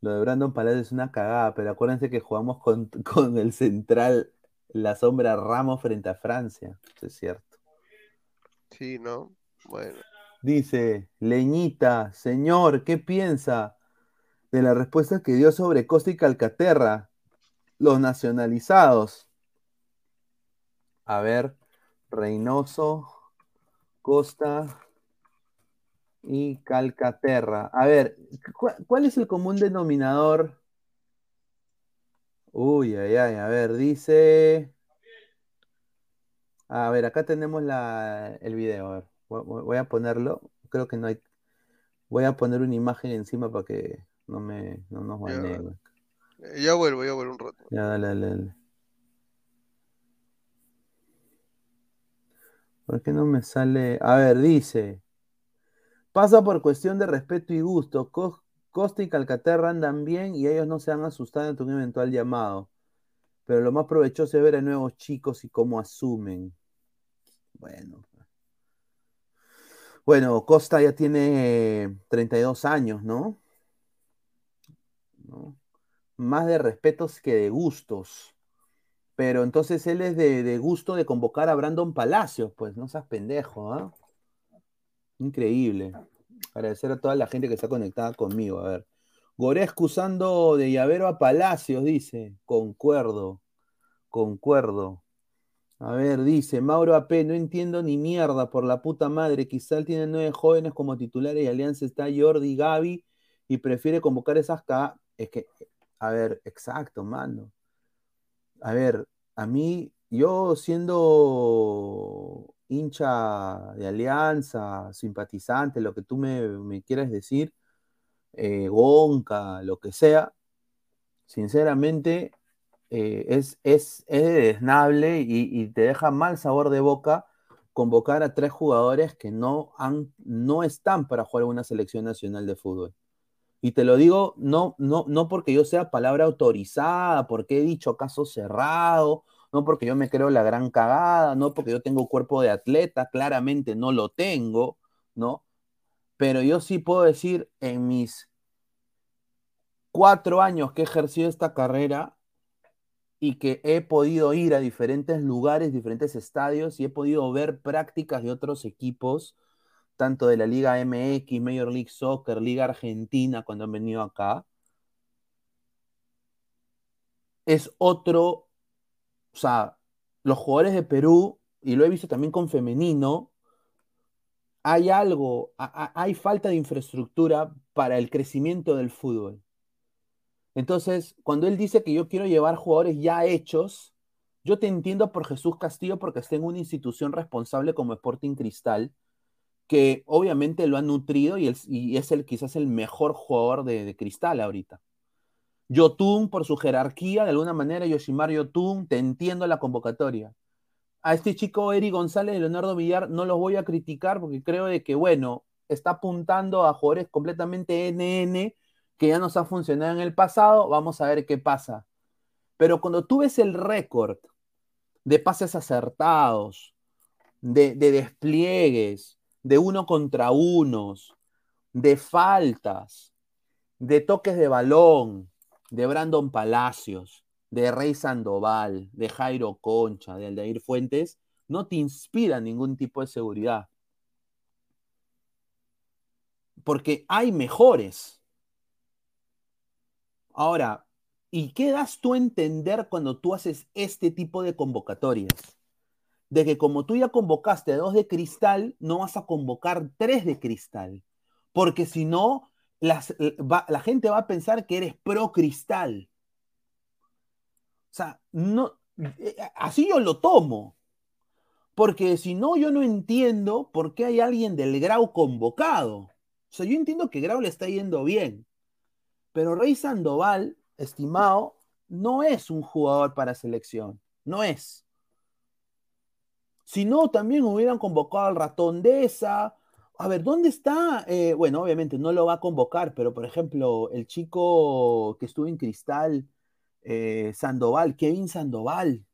Lo de Brandon Palacios es una cagada, pero acuérdense que jugamos con, con el central, la sombra Ramos frente a Francia. Eso es cierto. Sí, ¿no? Bueno. Dice, Leñita, señor, ¿qué piensa de la respuesta que dio sobre Costa y Calcaterra? Los nacionalizados. A ver, Reynoso, Costa y Calcaterra. A ver, ¿cu- ¿cuál es el común denominador? Uy, ay, ay, a ver, dice... A ver, acá tenemos la, el video. A ver, voy, a ponerlo. Creo que no hay. Voy a poner una imagen encima para que no me no nos Ya. Ya vuelvo, ya vuelvo un rato. Ya, dale, dale, dale. ¿Por qué no me sale? A ver, dice. Pasa por cuestión de respeto y gusto. Co- Costa y Calcaterra andan bien y ellos no se han asustado ante un eventual llamado. Pero lo más provechoso es ver a nuevos chicos y cómo asumen. Bueno. Bueno, Costa ya tiene 32 años, ¿no? Más de respetos que de gustos. Pero entonces él es de gusto de convocar a Brandon Palacios, pues no seas pendejo, ¿ah? Increíble. Agradecer a toda la gente que está conectada conmigo. A ver. Gorescu usando de llavero a Palacios, dice. Concuerdo. Concuerdo. A ver, dice Mauro AP, no entiendo ni mierda por la puta madre. Quizá tiene nueve jóvenes como titulares y Alianza está Jordi, Gaby y prefiere convocar esas K. Es que, a ver, exacto, mano. A ver, a mí, yo siendo hincha de Alianza, simpatizante, lo que tú me, quieras decir, eh, Gonca, lo que sea, sinceramente eh, es, es, es desnable y, te deja mal sabor de boca convocar a tres jugadores que no, han, no están para jugar una selección nacional de fútbol. Y te lo digo no, no, no porque yo sea palabra autorizada, porque he dicho caso cerrado, no porque yo me creo la gran cagada, no porque yo tengo cuerpo de atleta, claramente no lo tengo, ¿no? Pero yo sí puedo decir en mis cuatro años que he ejercido esta carrera y que he podido ir a diferentes lugares, diferentes estadios y he podido ver prácticas de otros equipos, tanto de la Liga MX, Major League Soccer, Liga Argentina, cuando han venido acá. Es otro, o sea, los jugadores de Perú, y lo he visto también con femenino, hay algo, hay falta de infraestructura para el crecimiento del fútbol. Entonces, cuando él dice que yo quiero llevar jugadores ya hechos, yo te entiendo por Jesús Castillo porque está en una institución responsable como Sporting Cristal, que obviamente lo ha nutrido y es el, quizás el mejor jugador de, de Cristal ahorita. Yotun, por su jerarquía, de alguna manera, Yoshimar Yotun, te entiendo la convocatoria. A este chico Eri González y Leonardo Villar no los voy a criticar porque creo de que, bueno, está apuntando a jugadores completamente NN que ya nos ha funcionado en el pasado, vamos a ver qué pasa. Pero cuando tú ves el récord de pases acertados, de, de despliegues, de uno contra unos, de faltas, de toques de balón, de Brandon Palacios, de Rey Sandoval, de Jairo Concha, de Aldair Fuentes, no te inspira ningún tipo de seguridad. Porque hay mejores. Ahora, ¿y qué das tú a entender cuando tú haces este tipo de convocatorias? De que como tú ya convocaste dos de cristal, no vas a convocar tres de cristal. Porque si no, va, la gente va a pensar que eres pro cristal. O sea, no, eh, así yo lo tomo. Porque si no, yo no entiendo por qué hay alguien del Grau convocado. O sea, yo entiendo que Grau le está yendo bien. Pero Rey Sandoval, estimado, no es un jugador para selección. No es. Si no, también hubieran convocado al ratón de esa. A ver, ¿dónde está? Eh, bueno, obviamente no lo va a convocar, pero por ejemplo, el chico que estuvo en Cristal, eh, Sandoval, Kevin Sandoval.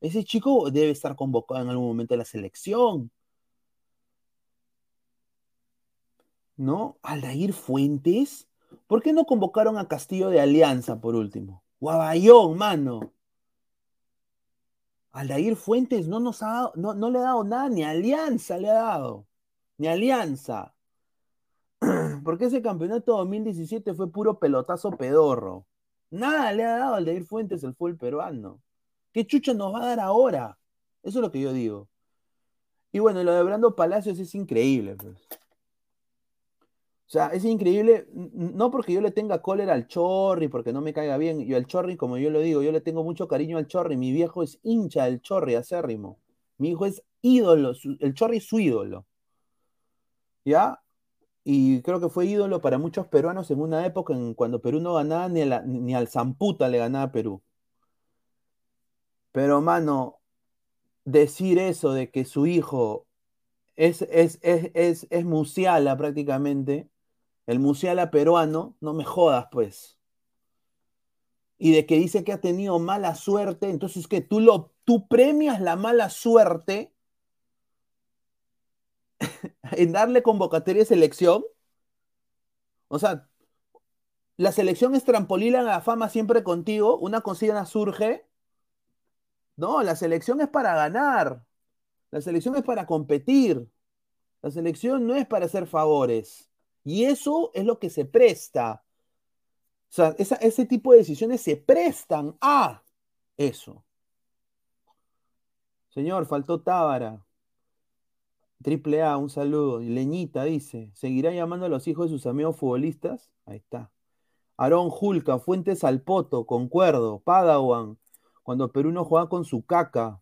Ese chico debe estar convocado en algún momento de la selección. ¿No? Aldair Fuentes. ¿Por qué no convocaron a Castillo de Alianza por último? Guabayón, mano. Aldair Fuentes no nos ha dado, no, no le ha dado nada, ni Alianza le ha dado. Ni Alianza. Porque ese campeonato 2017 fue puro pelotazo pedorro. Nada le ha dado Aldair Fuentes el fútbol peruano. ¿Qué chucha nos va a dar ahora? Eso es lo que yo digo. Y bueno, lo de Brando Palacios es increíble, pues. O sea, es increíble, no porque yo le tenga cólera al Chorri, porque no me caiga bien. Yo al Chorri, como yo lo digo, yo le tengo mucho cariño al Chorri. Mi viejo es hincha del Chorri, acérrimo. Mi hijo es ídolo, el Chorri es su ídolo. ¿Ya? Y creo que fue ídolo para muchos peruanos en una época en cuando Perú no ganaba ni, la, ni al Zamputa le ganaba a Perú. Pero, mano, decir eso de que su hijo es, es, es, es, es Musiala prácticamente, el Musiala peruano, no me jodas, pues. Y de que dice que ha tenido mala suerte, entonces que tú, lo, tú premias la mala suerte en darle convocatoria de selección. O sea, la selección es trampolín a la fama siempre contigo, una consigna surge. No, la selección es para ganar. La selección es para competir. La selección no es para hacer favores. Y eso es lo que se presta. O sea, ese tipo de decisiones se prestan a eso. Señor, faltó Tábara. Triple A, un saludo. Leñita dice, ¿seguirá llamando a los hijos de sus amigos futbolistas? Ahí está. Aarón Julca, Fuentes Alpoto, concuerdo. Padawan, cuando Perú no jugaba con su caca.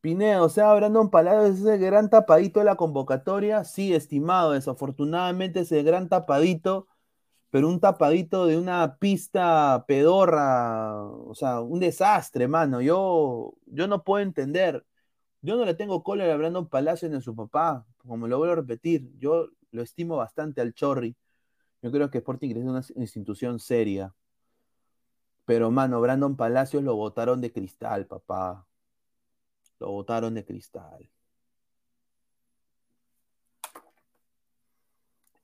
Pineo, o sea, Brandon Palacios es ese gran tapadito de la convocatoria. Sí, estimado, desafortunadamente ese gran tapadito, pero un tapadito de una pista pedorra, o sea, un desastre, mano. Yo, yo no puedo entender. Yo no le tengo cólera a Brandon Palacios ni a su papá, como lo vuelvo a repetir. Yo lo estimo bastante al Chorri. Yo creo que Sporting es una institución seria. Pero, mano, Brandon Palacios lo botaron de cristal, papá. Lo botaron de cristal.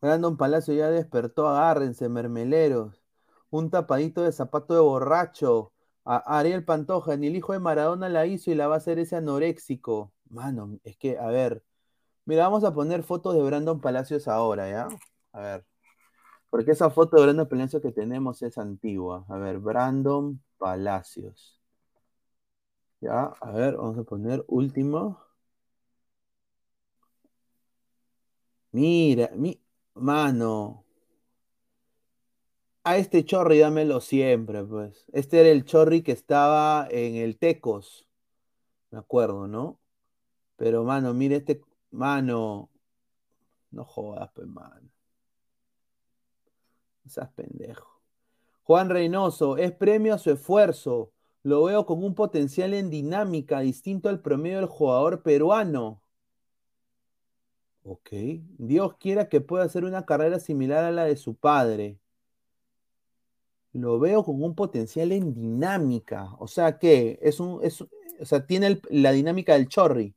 Brandon Palacio ya despertó, agárrense, mermeleros. Un tapadito de zapato de borracho. A Ariel Pantoja, ni el hijo de Maradona la hizo y la va a hacer ese anoréxico. Mano, es que, a ver. Mira, vamos a poner fotos de Brandon Palacios ahora, ¿ya? A ver. Porque esa foto de Brandon Palacios que tenemos es antigua. A ver, Brandon Palacios. Ya, a ver, vamos a poner último. Mira, mi mano. A este chorri dámelo siempre, pues. Este era el chorri que estaba en el Tecos. Me acuerdo, ¿no? Pero, mano, mire este. Mano. No jodas, pues, mano. Esas pendejo. Juan Reynoso, es premio a su esfuerzo. Lo veo con un potencial en dinámica distinto al promedio del jugador peruano. Ok. Dios quiera que pueda hacer una carrera similar a la de su padre. Lo veo con un potencial en dinámica. O sea que es un. Es, o sea, tiene la dinámica del chorri.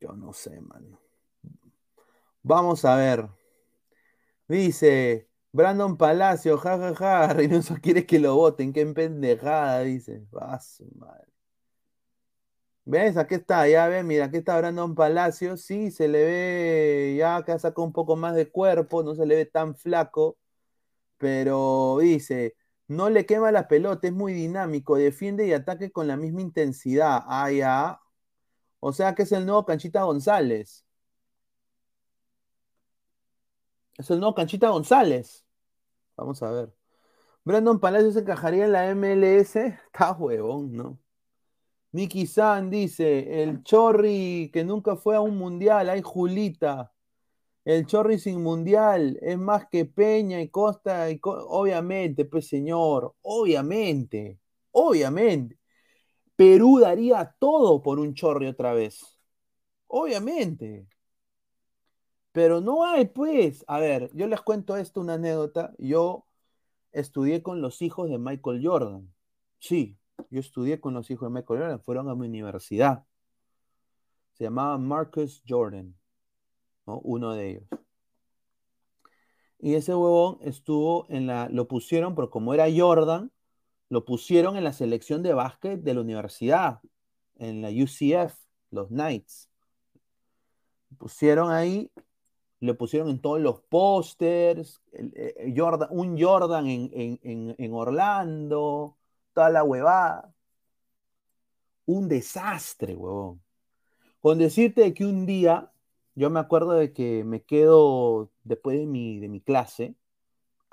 Yo no sé, mano. Vamos a ver. Dice Brandon Palacio, jajaja, ja, ja, Reynoso quiere que lo voten, qué pendejada, dice. Va su madre. ¿Ves? Aquí está, ya ven, mira, aquí está Brandon Palacio, sí, se le ve ya ha sacado un poco más de cuerpo, no se le ve tan flaco, pero dice, no le quema la pelota, es muy dinámico, defiende y ataque con la misma intensidad. Ah, ya. O sea que es el nuevo Canchita González. Es el nuevo Canchita González. Vamos a ver. Brandon Palacios encajaría en la MLS. Está huevón, ¿no? Nicky San dice: El Chorri que nunca fue a un mundial. Ay, Julita. El Chorri sin mundial es más que Peña y Costa. Y Co- obviamente, pues señor. Obviamente. Obviamente. Perú daría todo por un Chorri otra vez. Obviamente. Pero no hay, pues. A ver, yo les cuento esto, una anécdota. Yo estudié con los hijos de Michael Jordan. Sí, yo estudié con los hijos de Michael Jordan. Fueron a mi universidad. Se llamaba Marcus Jordan, ¿no? Uno de ellos. Y ese huevón estuvo en la. Lo pusieron, porque como era Jordan, lo pusieron en la selección de básquet de la universidad, en la UCF, los Knights. Pusieron ahí le pusieron en todos los pósters, el- eh, Jordan- un Jordan en, en- en- en Orlando, toda la huevada. Un desastre, huevón. Con decirte que un día, yo me acuerdo de que me quedo después de mi, de mi clase,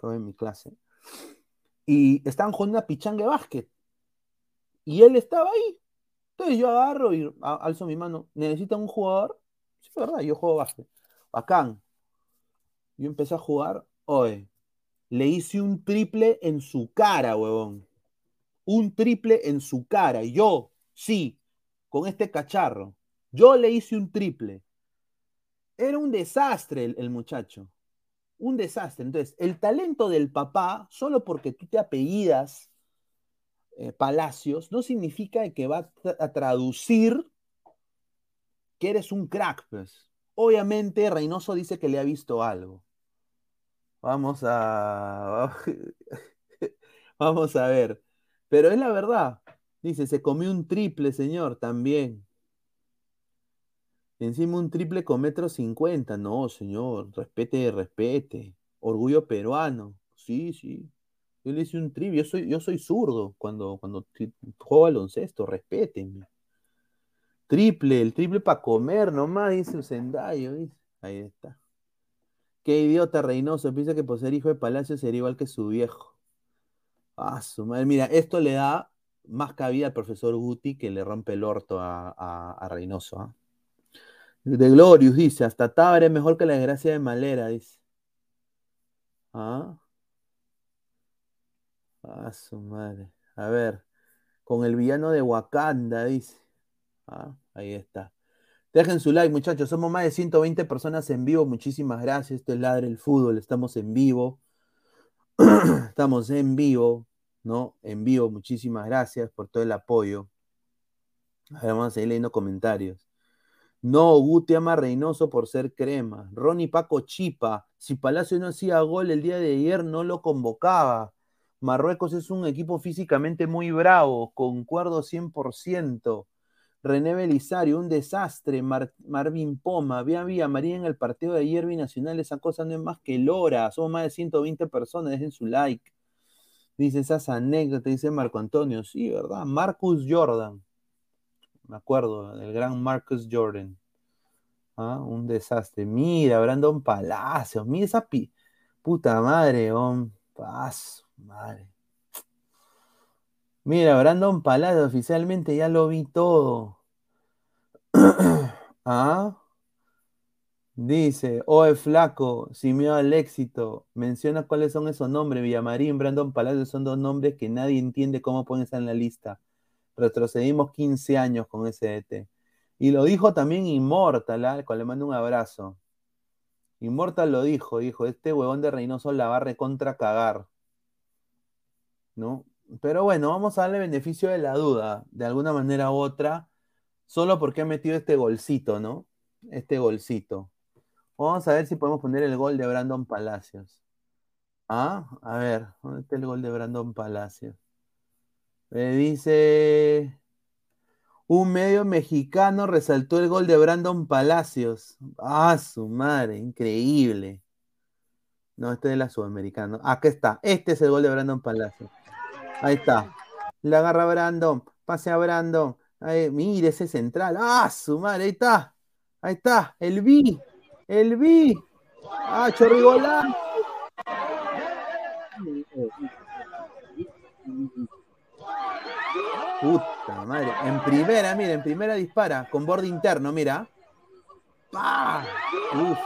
en mi clase, y estaban jugando una pichanga de básquet. Y él estaba ahí. Entonces yo agarro y alzo mi mano. ¿Necesitan un jugador? Sí, verdad, yo juego básquet. Bacán. Yo empecé a jugar, oye, le hice un triple en su cara, huevón. Un triple en su cara. Yo, sí, con este cacharro. Yo le hice un triple. Era un desastre el, el muchacho. Un desastre. Entonces, el talento del papá, solo porque tú te apellidas eh, Palacios, no significa que va a, tra- a traducir que eres un crack, pues. Obviamente, Reynoso dice que le ha visto algo. Vamos a. Vamos a ver. Pero es la verdad. Dice, se comió un triple, señor, también. Encima un triple con metro cincuenta. No, señor. Respete, respete. Orgullo peruano. Sí, sí. Yo le hice un triple. Yo soy, yo soy zurdo cuando, cuando juego baloncesto. Respétenme. Triple, el triple para comer nomás, dice Sendayo. dice. Ahí está. Qué idiota Reynoso. Piensa que por ser hijo de Palacio sería igual que su viejo. Ah, su madre. Mira, esto le da más cabida al profesor Guti que le rompe el orto a, Reynoso. ¿ah? De Glorious dice, hasta Tábara es mejor que la desgracia de Malera, dice. ¿Ah? Ah, su madre. A ver, con el villano de Wakanda, dice. Ah, ahí está. Dejen su like, muchachos. Somos más de 120 personas en vivo. Muchísimas gracias. Esto es Ladre el Fútbol. Estamos en vivo. Estamos en vivo, ¿no? En vivo. Muchísimas gracias por todo el apoyo. A ver, vamos a seguir leyendo comentarios. No, Guti ama Reynoso por ser crema. Ronnie Paco Chipa. Si Palacio no hacía gol el día de ayer, no lo convocaba. Marruecos es un equipo físicamente muy bravo. Concuerdo 100%. René Belisario, un desastre. Mar- Marvin Poma, vea Villa María en el partido de ayer binacional. Esa cosa no es más que Lora. Somos más de 120 personas. Dejen su like. Dice esas anécdotas, dice Marco Antonio. Sí, ¿verdad? Marcus Jordan. Me acuerdo, del gran Marcus Jordan. Ah, un desastre. Mira, Brandon Palacios. Mira esa pi- puta madre. Paso, madre. Mira, Brandon Palacios, oficialmente ya lo vi todo. ¿Ah? Dice, oe flaco, sin miedo al éxito, menciona cuáles son esos nombres, Villamarín, Brandon Palacios, son dos nombres que nadie entiende cómo estar en la lista. Retrocedimos 15 años con ese ET. Y lo dijo también Immortal, al cual le mando un abrazo. Immortal lo dijo, dijo, este huevón de Reynoso la va a cagar. ¿No? Pero bueno, vamos a darle beneficio de la duda, de alguna manera u otra, solo porque ha metido este golcito, ¿no? Este golcito. Vamos a ver si podemos poner el gol de Brandon Palacios. Ah, a ver, ¿dónde está el gol de Brandon Palacios? Dice, un medio mexicano resaltó el gol de Brandon Palacios. Ah, su madre, increíble. No, este es la sudamericana. Acá está, este es el gol de Brandon Palacios. Ahí está. La agarra Brandon, pase a Brandon. Ahí, mire ese central. Ah, su madre, ahí está. Ahí está, el B. El B. Ah, Chorrigolán. Puta madre. En primera, mira, en primera dispara. Con borde interno, mira. ¡Pah! Uf.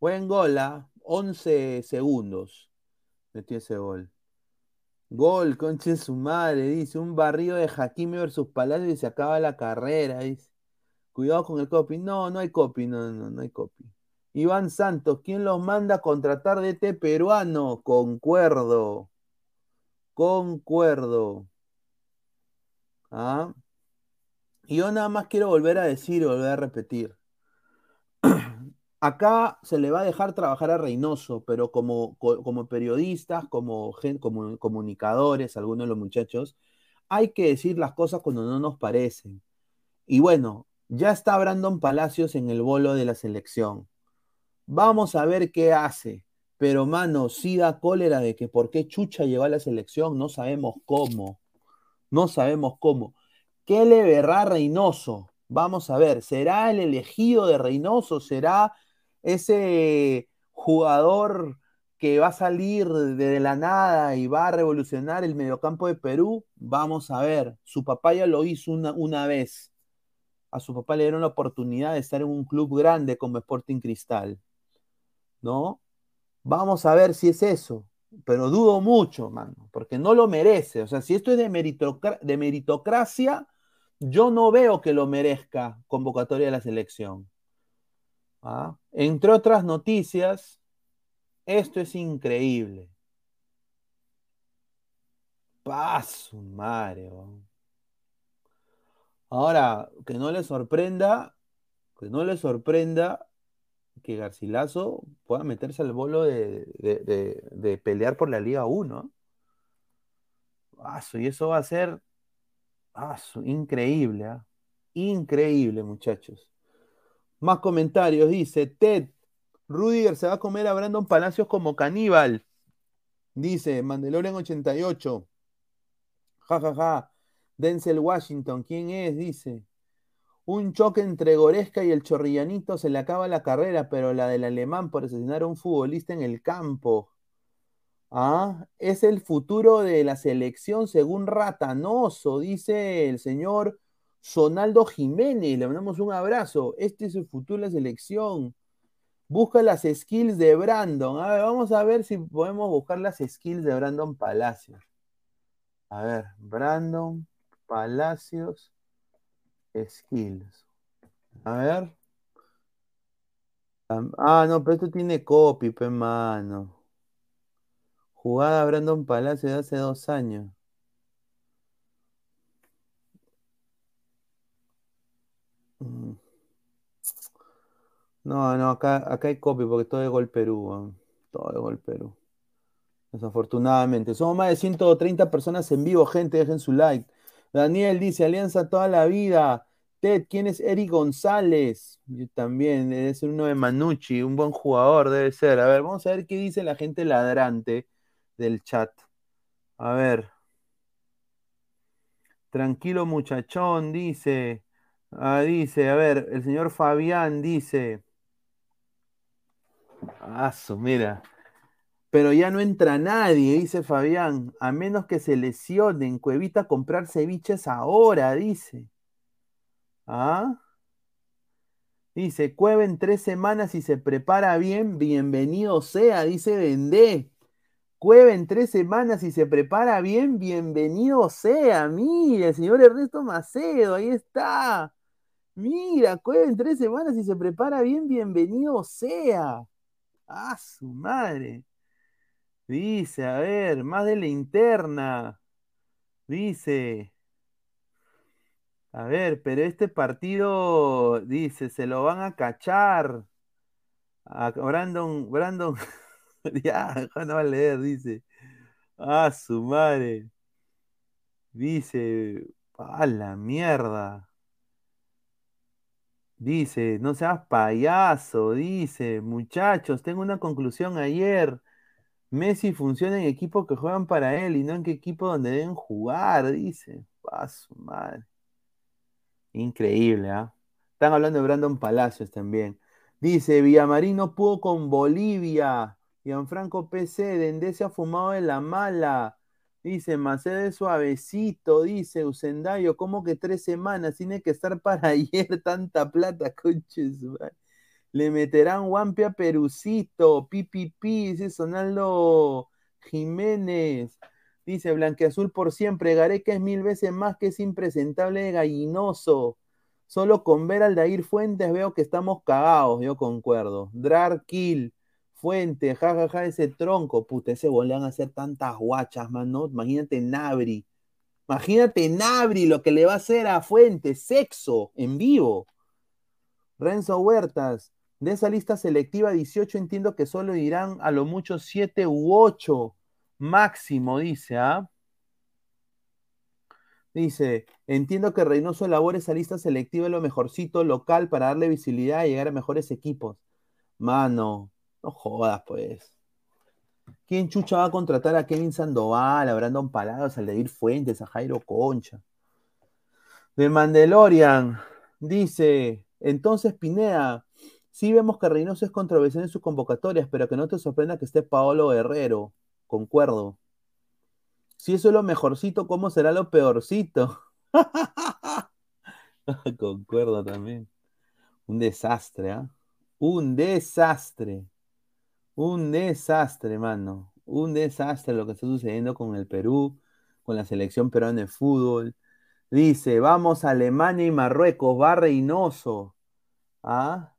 Buen gol, ¿ah? 11 segundos. Metió ese gol. Gol, conche su madre, dice. Un barrio de Hakimi versus Palacio y se acaba la carrera, dice. Cuidado con el copy. No, no hay copy, no, no, no hay copy. Iván Santos, ¿quién los manda a contratar de este peruano? Concuerdo. Concuerdo. ¿Ah? Y yo nada más quiero volver a decir y volver a repetir. Acá se le va a dejar trabajar a Reynoso, pero como, co- como periodistas, como, como comunicadores, algunos de los muchachos, hay que decir las cosas cuando no nos parecen. Y bueno, ya está Brandon Palacios en el bolo de la selección. Vamos a ver qué hace. Pero, mano, sí da cólera de que por qué Chucha llegó a la selección, no sabemos cómo. No sabemos cómo. ¿Qué le verá Reynoso? Vamos a ver, ¿será el elegido de Reynoso? ¿Será ese jugador que va a salir de la nada y va a revolucionar el mediocampo de Perú? Vamos a ver. Su papá ya lo hizo una, una vez. A su papá le dieron la oportunidad de estar en un club grande como Sporting Cristal. ¿No? Vamos a ver si es eso. Pero dudo mucho, mano, porque no lo merece. O sea, si esto es de, de meritocracia, yo no veo que lo merezca convocatoria de la selección. ¿Ah? Entre otras noticias, esto es increíble. Paso, Mario. Ahora, que no le sorprenda, que no le sorprenda que Garcilaso pueda meterse al bolo de, de- de- de pelear por la Liga 1. Ah, su- y eso va a ser su- increíble, ¿ah? Increíble, muchachos. Más comentarios, dice Ted, Rudiger se va a comer a Brandon Palacios como caníbal. Dice Mandalorian 88. Ja, ja, ja. Denzel Washington, ¿quién es? Dice. Un choque entre Goresca y el Chorrillanito se le acaba la carrera, pero la del alemán por asesinar a un futbolista en el campo. Ah, es el futuro de la selección según Ratanoso, dice el señor Sonaldo Jiménez. Le mandamos un abrazo. Este es el futuro de la selección. Busca las skills de Brandon. A ver, vamos a ver si podemos buscar las skills de Brandon Palacios. A ver, Brandon Palacios skills. A ver. Ah, no, pero esto tiene copy, pe mano. Jugada Brandon Palacio de hace dos años. Mm. No, no, acá, acá hay copy porque todo es gol Perú. Todo es gol Perú. Desafortunadamente. Somos más de 130 personas en vivo, gente. Dejen su like. Daniel dice: Alianza toda la vida. Ted, ¿quién es Eric González? Yo también, ser uno de Manucci, un buen jugador, debe ser. A ver, vamos a ver qué dice la gente ladrante del chat. A ver. Tranquilo muchachón, dice. Ah, dice, a ver, el señor Fabián dice. Aso, mira. Pero ya no entra nadie, dice Fabián. A menos que se lesionen. Cuevita comprar ceviches ahora, dice. ¿Ah? Dice, Cueva en tres semanas y se prepara bien, bienvenido sea, dice Vendé. Cueva en tres semanas y se prepara bien, bienvenido sea. Mira, señor Ernesto Macedo, ahí está. Mira, Cueva en tres semanas y se prepara bien, bienvenido sea. Ah, su madre. Dice, a ver, más de la interna. Dice. A ver, pero este partido, dice, se lo van a cachar. A Brandon, Brandon, ya, no va a leer, dice. Ah, su madre. Dice, a la mierda. Dice, no seas payaso, dice, muchachos, tengo una conclusión ayer. Messi funciona en equipos que juegan para él y no en qué equipo donde deben jugar, dice. A su madre. Increíble, ¿ah? Están hablando de Brandon Palacios también. Dice, Villamarín no pudo con Bolivia. Gianfranco PC, Dendé se ha fumado de la mala. Dice, Macedo es suavecito, dice Usendayo, ¿cómo que tres semanas? Tiene que estar para ayer tanta plata, conches. madre. Le meterán Guampia Perucito, pipipi, dice Sonaldo Jiménez. Dice Blanqueazul por siempre, Gareca es mil veces más que es impresentable de gallinoso. Solo con ver al Dair Fuentes veo que estamos cagados, yo concuerdo. Drar Fuente, jajaja, ese tronco, puta, ese gol le van a hacer tantas guachas, mano. Imagínate Nabri. Imagínate Nabri lo que le va a hacer a Fuentes, sexo, en vivo. Renzo Huertas, de esa lista selectiva 18 entiendo que solo irán a lo mucho 7 u 8 máximo, dice, ¿ah? Dice, entiendo que Reynoso elabore esa lista selectiva lo mejorcito local para darle visibilidad y llegar a mejores equipos. Mano, no jodas, pues. ¿Quién chucha va a contratar a Kevin Sandoval, a Brandon Palados, a Ledir Fuentes, a Jairo Concha? De Mandalorian, dice, entonces Pineda, sí vemos que Reynoso es controversial en sus convocatorias, pero que no te sorprenda que esté Paolo Guerrero. Concuerdo. Si eso es lo mejorcito, ¿cómo será lo peorcito? Concuerdo también. Un desastre, ¿ah? Un desastre. Un desastre, mano. Un desastre lo que está sucediendo con el Perú, con la selección peruana de fútbol. Dice, vamos a Alemania y Marruecos, va Reynoso. ¿Ah?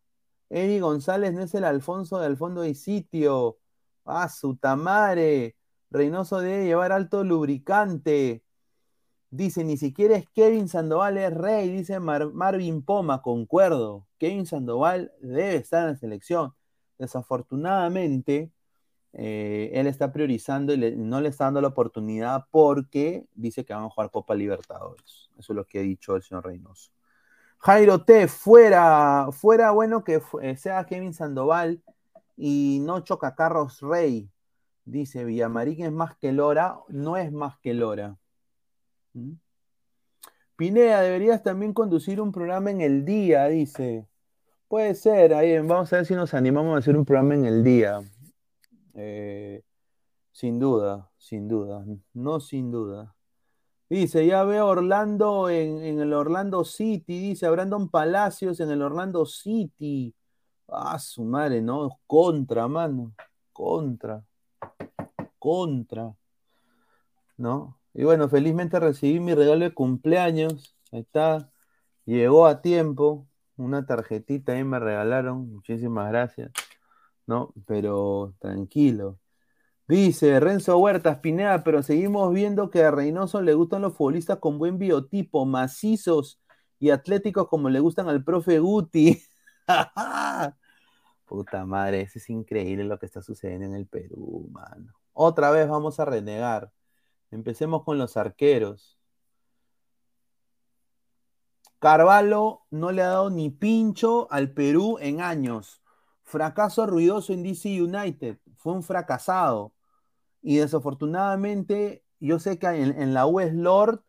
Eddie González no es el Alfonso de Alfondo y Sitio. Ah, su tamare. Reynoso debe llevar alto lubricante. Dice, ni siquiera es Kevin Sandoval es rey, dice Mar- Marvin Poma, concuerdo. Kevin Sandoval debe estar en la selección. Desafortunadamente, eh, él está priorizando y no le está dando la oportunidad porque dice que van a jugar Copa Libertadores. Eso es lo que ha dicho el señor Reynoso. Jairo T, fuera, fuera bueno que eh, sea Kevin Sandoval y no Chocacarros Rey. Dice Villamarín es más que Lora, no es más que Lora. ¿Mm? Deberías también conducir un programa en el día, dice. Puede ser, ahí vamos a ver si nos animamos a hacer un programa en el día. Eh, Sin duda, sin duda, no sin duda. Dice, ya veo Orlando en, en el Orlando City, dice a Brandon Palacios en el Orlando City. Ah, su madre, no, contra, mano, contra, contra, ¿no? Y bueno, felizmente recibí mi regalo de cumpleaños, ahí está, llegó a tiempo, una tarjetita ahí me regalaron, muchísimas gracias, ¿no? Pero tranquilo. Dice Renzo Huertas Pineda, pero seguimos viendo que a Reynoso le gustan los futbolistas con buen biotipo, macizos y atléticos como le gustan al profe Guti. Puta madre, eso es increíble lo que está sucediendo en el Perú, mano. Otra vez vamos a renegar. Empecemos con los arqueros. Carvalho no le ha dado ni pincho al Perú en años. Fracaso ruidoso en DC United. Fue un fracasado. Y desafortunadamente, yo sé que en, en la U es Lord,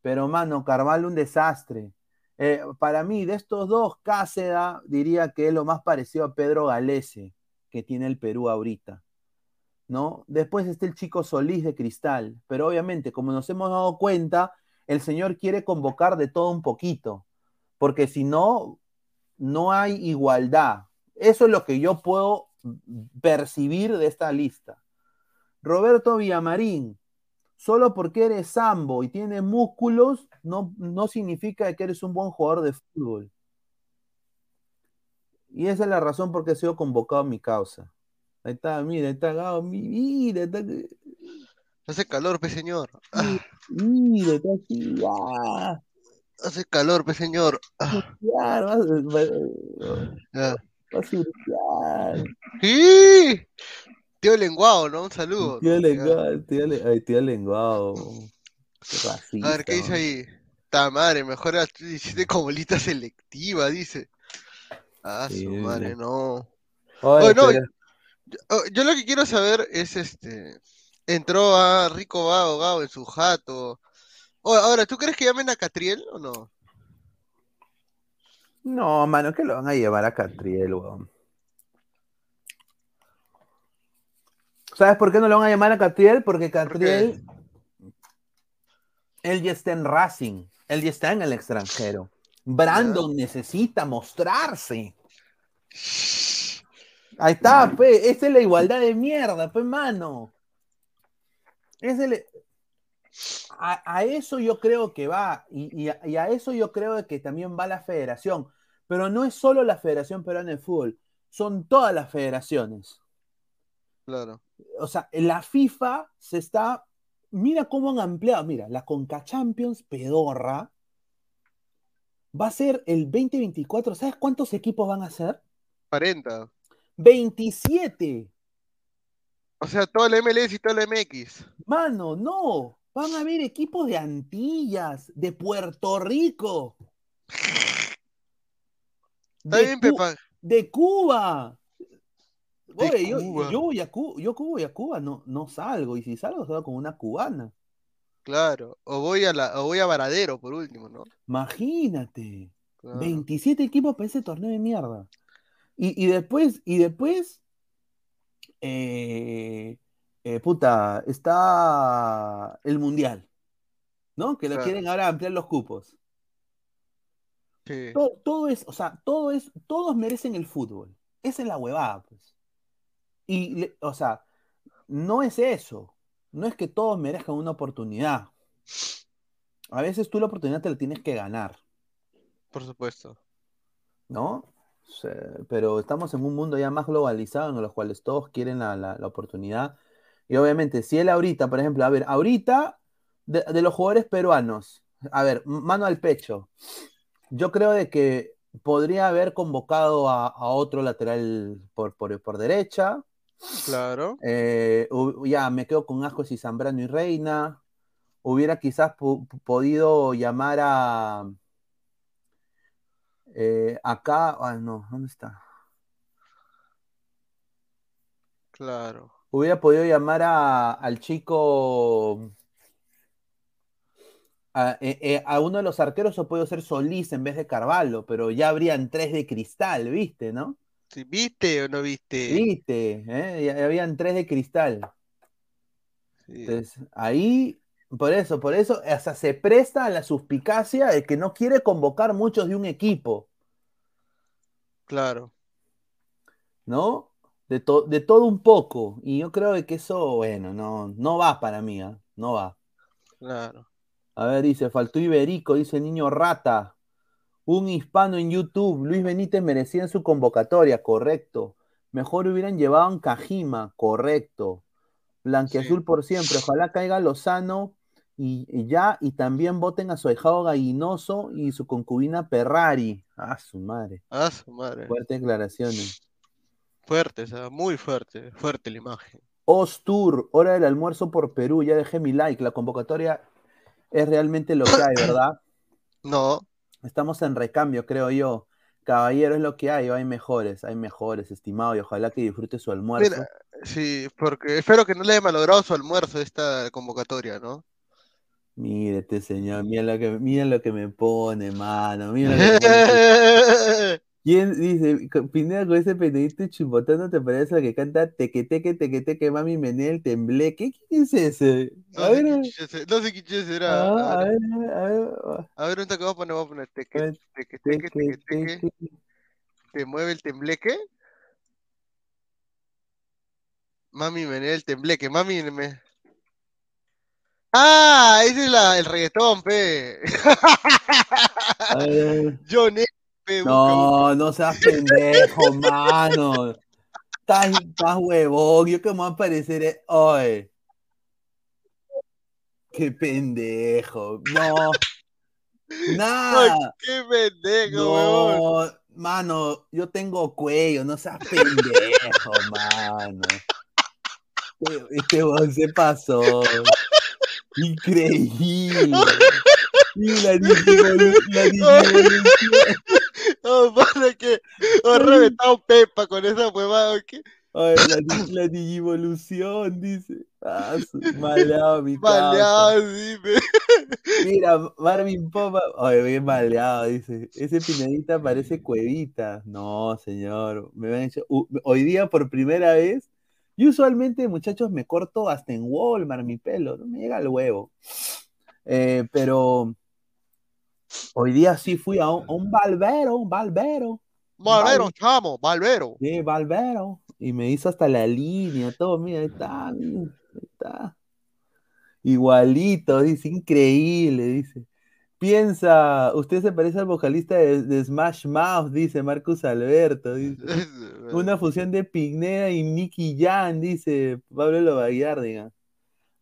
pero mano, Carvalho un desastre. Eh, para mí, de estos dos, Cáceda diría que es lo más parecido a Pedro Galese que tiene el Perú ahorita. ¿No? Después está el chico Solís de Cristal, pero obviamente, como nos hemos dado cuenta, el señor quiere convocar de todo un poquito, porque si no, no hay igualdad. Eso es lo que yo puedo percibir de esta lista. Roberto Villamarín, solo porque eres sambo y tienes músculos, no, no significa que eres un buen jugador de fútbol. Y esa es la razón por qué he sido convocado a mi causa. Ahí está, mira, ahí está Gao, mira, está, Hace calor, pe señor. Ah, mira, está así, ah, hace calor, pe señor. Ah, claro, vas, vas- ya. vas a. ¡Sí! Tío lenguado, ¿no? Un saludo. Tío ¿no? lenguado, tío, le- ay, tío lenguado. Qué racista, A ver, ¿qué dice ahí? Ta madre, mejor hiciste como lista selectiva, dice. Ah, Sí, su madre, no. Oye, Oye, no, pero- Yo lo que quiero saber es este. Entró a Rico Vago Gao en su jato. Oye, ahora, ¿tú crees que llamen a Catriel o no? No, mano, que lo van a llevar a Catriel, weón. ¿Sabes por qué no lo van a llamar a Catriel? Porque Catriel, él ya está en Racing, él ya está en el extranjero. Brandon necesita mostrarse. Ahí está, pe, esa es la igualdad de mierda, pe, mano. Ese le- a, a eso yo creo que va, y, y a, y a eso yo creo que también va la federación, pero no es solo la Federación Peruana de Fútbol, son todas las federaciones. Claro. O sea, la FIFA se está, mira cómo han ampliado, mira, la Conca Champions pedorra va a ser el 2024, ¿sabes cuántos equipos van a ser? 40. 27. O sea, todo el MLS y todo el MX. Mano, no. Van a haber equipos de Antillas, de Puerto Rico. Está de bien, Cu- Pepa. De Cuba. Oye, yo, yo voy a Cuba, yo voy a Cuba, no, no salgo. Y si salgo, salgo con una cubana. Claro. O voy a la, o voy a Varadero, por último, ¿no? Imagínate. Claro. 27 equipos para ese torneo de mierda. Y, y después, y después, eh, eh, puta, está el Mundial, ¿no? Que lo Claro. quieren ahora ampliar los cupos. Sí. Todo, todo es, o sea, todo es, todos merecen el fútbol. Esa es la huevada, pues. Y, o sea, no es eso. No es que todos merezcan una oportunidad. A veces tú la oportunidad te la tienes que ganar. Por supuesto. ¿no? Pero estamos en un mundo ya más globalizado en los cuales todos quieren la, la- la oportunidad. Y obviamente, si él ahorita, por ejemplo, a ver, ahorita de, de los jugadores peruanos, a ver, mano al pecho, yo creo de que podría haber convocado a, a otro lateral por, por, por derecha. Claro. Eh, ya me quedo con Ascos y Zambrano y Reina. Hubiera quizás podido llamar a eh, acá, ah, no, ¿dónde está? Claro. Hubiera podido llamar a, al chico, a, eh, a uno de los arqueros o puede ser Solís en vez de Carvalho, pero ya habrían tres de cristal, ¿viste, no? Sí, ¿Viste o no viste? ¿Viste? ¿eh? Habían tres de cristal. Sí. Entonces, ahí, por eso, por eso, hasta se presta a la suspicacia de que no quiere convocar muchos de un equipo, Claro. ¿no? De, to- de todo un poco. Y yo creo que eso, bueno, no, no va para mí, ¿ah? No va. Claro. A ver, dice, faltó Iberico, dice niño rata. Un hispano en YouTube, Luis Benítez merecía en su convocatoria, correcto. Mejor hubieran llevado a un Kajima, correcto. Blanquiazul Sí. por siempre, ojalá caiga Lozano y, y ya, y también voten a su ahijado Gallinoso y su concubina Ferrari. Ah, su madre. Ah, su madre. Fuertes declaraciones. Fuerte, o sea, muy fuerte. Fuerte la imagen. Ostur, hora del almuerzo por Perú, ya dejé mi like. La convocatoria es realmente lo que hay, ¿verdad? No. Estamos en recambio, creo yo. Caballero es lo que hay, hay mejores, hay mejores, estimado, y ojalá que disfrute su almuerzo. Mira, sí, porque espero que no le haya malogrado su almuerzo esta convocatoria, ¿no? Mírete, señor, mira lo que, mira lo que me pone, mano. Mira lo que me pone. ¿Quién dice, Pineda con ese pendejíto chimbotando te parece al que canta teque teque teque teque mami menea el tembleque? ¿Quién es ese? No A sé ver, qué se- no sé qué chucha será. ah, A a ver, ver, a ver, a ver, ahorita que voy a poner, voy a poner teque, teque, teque, teque teque, te mueve el tembleque. Mami menea el tembleque, mami me... Ah, ese es la, el reggaetón, pe. A ver. John No, no seas pendejo, mano. Estás, huevón. Yo que me voy a parecer. eh, Oye. Qué pendejo. No. Nada. qué pendejo. No, mano, yo tengo cuello, no seas pendejo, mano. Este- Este weón se pasó. Increíble. Y la digivolu- la digivolución. Oh, para que he reventado Pepa con esa huevada, ¿qué? Ay, la, la digivolución, dice. Ah, maleado, mi causa. Maleado, sí, pe. Mira, Marvin Popa. Ay, bien maleado, dice. Ese pinadita parece cuevita. No, señor. Me han hecho. hoy día, por primera vez. Yo usualmente, muchachos, me corto hasta en Walmart mi pelo. No me llega al huevo. Eh, pero. Hoy día sí fui a un, a un barbero, un barbero. Chamo, Valvero. Sí, barbero. Y me hizo hasta la línea, todo. Mira, ahí está, mira, ahí está. Igualito, dice, increíble, dice. Piensa, usted se parece al vocalista de, de Smash Mouth, dice Marcus Alberto, dice. Una fusión de Pignea y Nicky Jan, dice Pablo Lovaguardiga.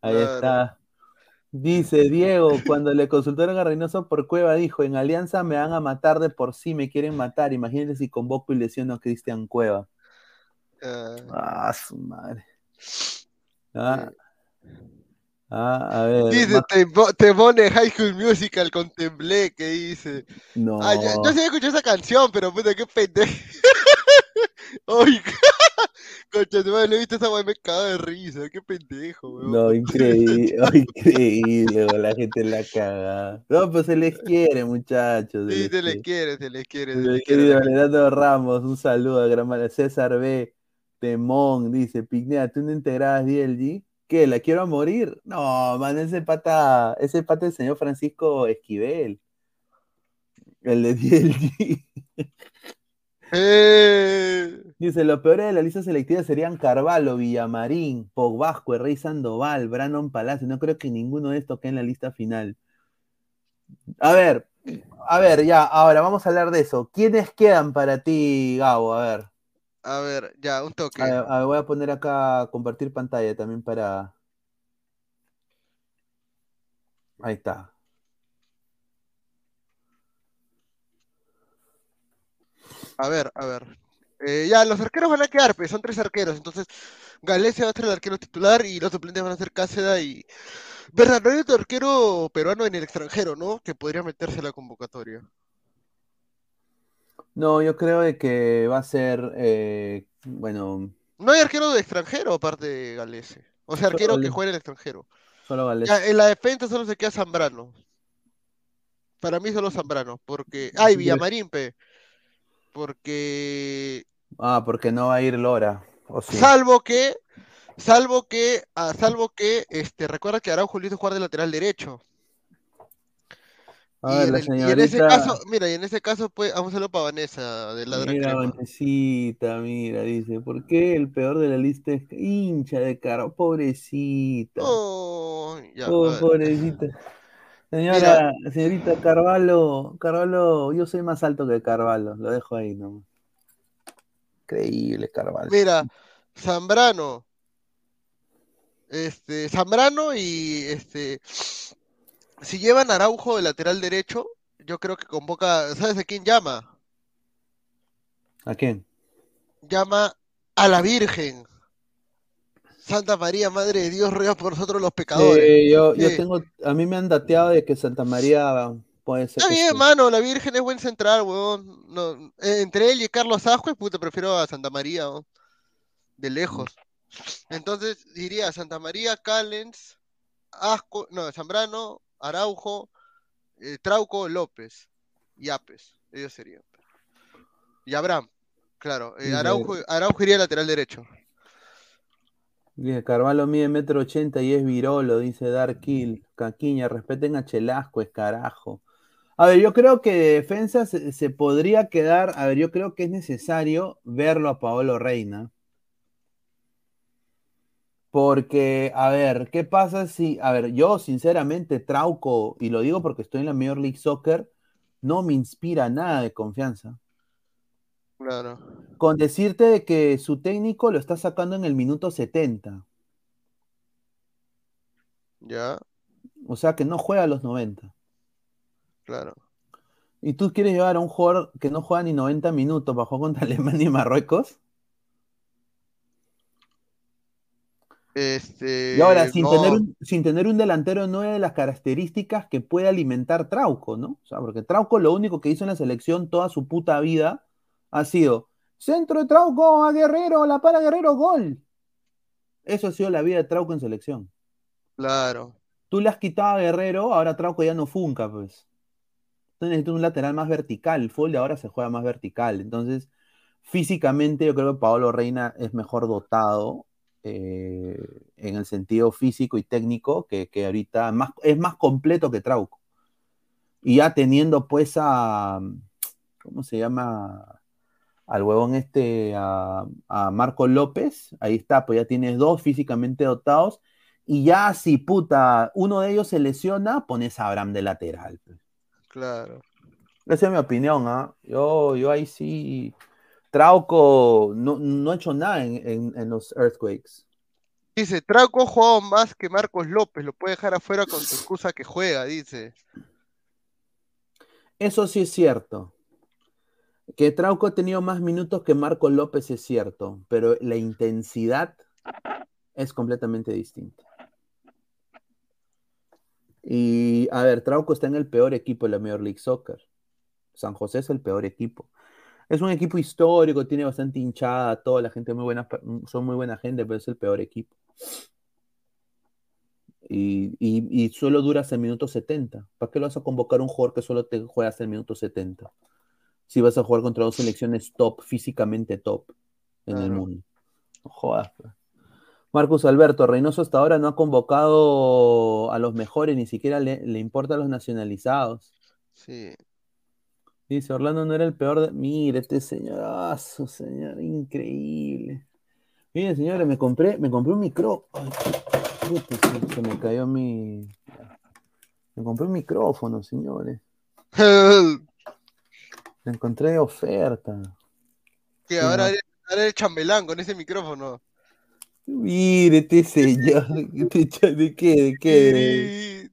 Ahí Claro. está. Dice Diego, cuando le consultaron a Reynoso por Cueva, dijo, en Alianza me van a matar de por sí, me quieren matar. Imagínense si convoco y lesiono a Cristian Cueva. Ah, Ah, su madre. Ah, ah, a ver. dice, te, po- te pone High School Musical con Tembleque, dice. No. Ah, yo, yo sí escuchado esa canción, pero puta, qué pendejo. Uy, concha, madre, le he visto esa weá me cago de risa, qué pendejo, weón. No, increíble, oh, increíble, la gente la caga. No, pues se les quiere, muchachos. Sí, les se le quiere. se le quiere, se Mi le quiere. Leonardo Ramos, un saludo a Gramala. César B. Temón, dice, Pignea, ¿tú no integrabas DLG? ¿Qué? ¿La quiero a morir? No, man, ese pata, ese pata del señor Francisco Esquivel. El de DLG. Eh, Dice, los peores de la lista selectiva serían Carvalho, Villamarín, Pogbasco, Rey Sandoval, Brandon Palacio. No creo que ninguno de estos quede en la lista final. A ver, a ver, ya, ahora vamos a hablar de eso. ¿Quiénes quedan para ti, Gabo? A ver, a ver, ya, un toque. a ver, a ver, voy a poner acá compartir pantalla también para. Ahí está. A ver, a ver. Eh, ya, los arqueros van a quedar, pues son tres arqueros. Entonces, Galecia va a ser el arquero titular y los suplentes van a ser Cáceda y. ¿Verdad? No hay otro arquero peruano en el extranjero, ¿no? Que podría meterse a la convocatoria. No, yo creo de que va a ser, eh, bueno, No hay arquero de extranjero aparte de Galese. O sea, arquero que juegue en el extranjero. solo Gales. Ya, en la defensa solo se queda Zambrano. Para mí solo Zambrano. Porque. Ay, Villamarín, pe. Porque. Ah, porque no va a ir Lora. ¿o sí? Salvo que. Salvo que, ah, salvo que, este, recuerda que Araujo hizo jugar de lateral derecho. A Y ver, en, la y en ese señorita. caso, mira, y en ese caso, pues, vamos a hacerlo para Vanessa, de Ladra Mira. Vanesita, mira, dice, ¿por qué el peor de la lista es hincha de caro? Pobrecita. Oh, ya, Oh, pobrecita. Señora, señorita Carvalho, Carvalho, yo soy más alto que Carvalho, lo dejo ahí nomás. Increíble, Carvalho. Mira, Zambrano. Este, Zambrano y este. Si llevan Araujo de lateral derecho, yo creo que convoca. ¿Sabes a quién llama? ¿A quién? Llama a la Virgen. Santa María, Madre de Dios, ruega por nosotros los pecadores. Sí, yo, yo tengo, a mí me han dateado de que Santa María puede ser Está bien, sí. mano, la Virgen es buen central, weón. No, eh, entre él y Carlos Ascuez, puta, prefiero a Santa María, weón. De lejos. Entonces diría Santa María, Callens, Asco, no, Zambrano, Araujo, eh, Trauco, López y Apes. Ellos serían. Y Abraham, claro. eh, Araujo, Araujo iría lateral derecho. Dice, Carvalho mide metro ochenta y es virolo, dice Dark Kill. Caquiña, respeten a Chelasco, es carajo. A ver, yo creo que de defensa se, se podría quedar. A ver, yo creo que es necesario verlo a Paolo Reina. Porque, a ver, ¿qué pasa si. A ver, yo sinceramente, Trauco, y lo digo porque estoy en la Major League Soccer, no me inspira nada de confianza. Claro. Con decirte de que su técnico lo está sacando en el minuto 70. Ya, O sea que no juega a los 90. claro. ¿Y tú quieres llevar a un jugador que no juega ni 90 minutos para jugar contra Alemania y Marruecos? Este. Y ahora, sin, no, tener un, sin tener un delantero no es de las características que puede alimentar Trauco, ¿no? O sea, porque Trauco lo único que hizo en la selección toda su puta vida ha sido centro de Trauco a Guerrero, la para Guerrero, gol. Eso ha sido la vida de Trauco en selección. Claro. Tú le has quitado a Guerrero, ahora Trauco ya no funca, pues. Entonces necesitas un lateral más vertical. El fútbol de ahora se juega más vertical. Entonces, físicamente, yo creo que Paolo Reina es mejor dotado eh, en el sentido físico y técnico que, que ahorita más, es más completo que Trauco. Y ya teniendo pues a. ¿Cómo se llama? Al huevón este, a, a Marco López. Ahí está, pues ya tienes dos físicamente dotados. Y ya si puta, uno de ellos se lesiona, pones a Abraham de lateral. pues. Claro. Esa es mi opinión, ¿ah? Yo, yo ahí sí. Trauco no, no ha hecho nada en, en- en los Earthquakes. Dice, Trauco ha jugado más que Marcos López, lo puede dejar afuera con tu excusa que juega, dice. Eso sí es cierto. Que Trauco ha tenido más minutos que Marco López es cierto, pero la intensidad es completamente distinta. Y a ver, Trauco está en el peor equipo de la Major League Soccer. San José es el peor equipo. Es un equipo histórico, tiene bastante hinchada, toda la gente muy buena, son muy buena gente, pero es el peor equipo. Y, y- solo dura hasta el minuto 70. ¿Para qué lo vas a convocar un jugador que solo te juega hasta el minuto 70? Si vas a jugar contra dos selecciones top, físicamente top en el mundo. No jodas. pues. Marcus Alberto, Reynoso hasta ahora no ha convocado a los mejores, ni siquiera le, le importa a los nacionalizados. Sí. Dice, Orlando no era el peor de... Mire, este señorazo, señor, increíble. Miren, señores, me compré, me compré un puta, se, se me cayó mi. Me compré un micrófono, señores. Encontré de oferta. que Sí, ahora, ¿no? eres, ahora eres chambelán con ese micrófono. Mire, este señor. ¿De qué? ¿De qué?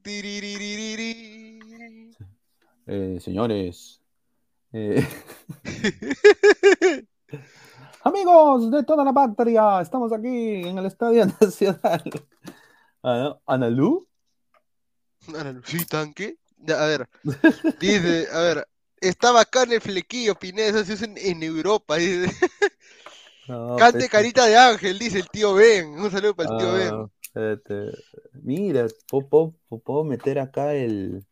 Eh, señores. eh, Amigos de toda la patria, estamos aquí en el Estadio Nacional. Ah, ¿no? ¿Analú? Ana, ¿Sí, tanque? Ya, a ver. Dice, a ver. Estaba acá en el flequillo, Pineda, eso se usa en, en Europa. Dice. No, Cante pues, carita de ángel, dice el tío Ben. Un saludo para el tío Ben. ah. Mira, puedo, puedo- puedo meter acá el,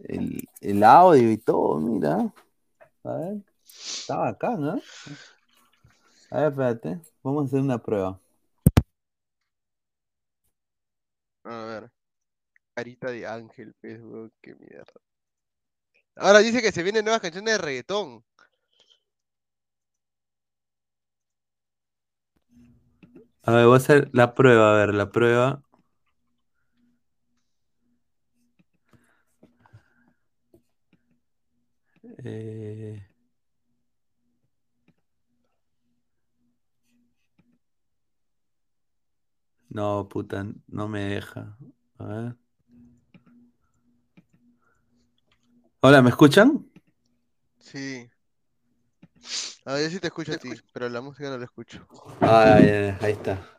el, el audio y todo, mira. A ver, está bacán, ¿no? A ver, espérate, vamos a hacer una prueba. A ver. Carita de ángel, pues, weón, qué mierda. Ahora dice que se vienen nuevas canciones de reggaetón. A ver, voy a hacer la prueba, a ver, la prueba. Eh, No, puta, no me deja. A ver. Hola, ¿me escuchan? Sí. A ver, yo sí te escucho a ti, pero la música no la escucho. Ah, ya, ahí está.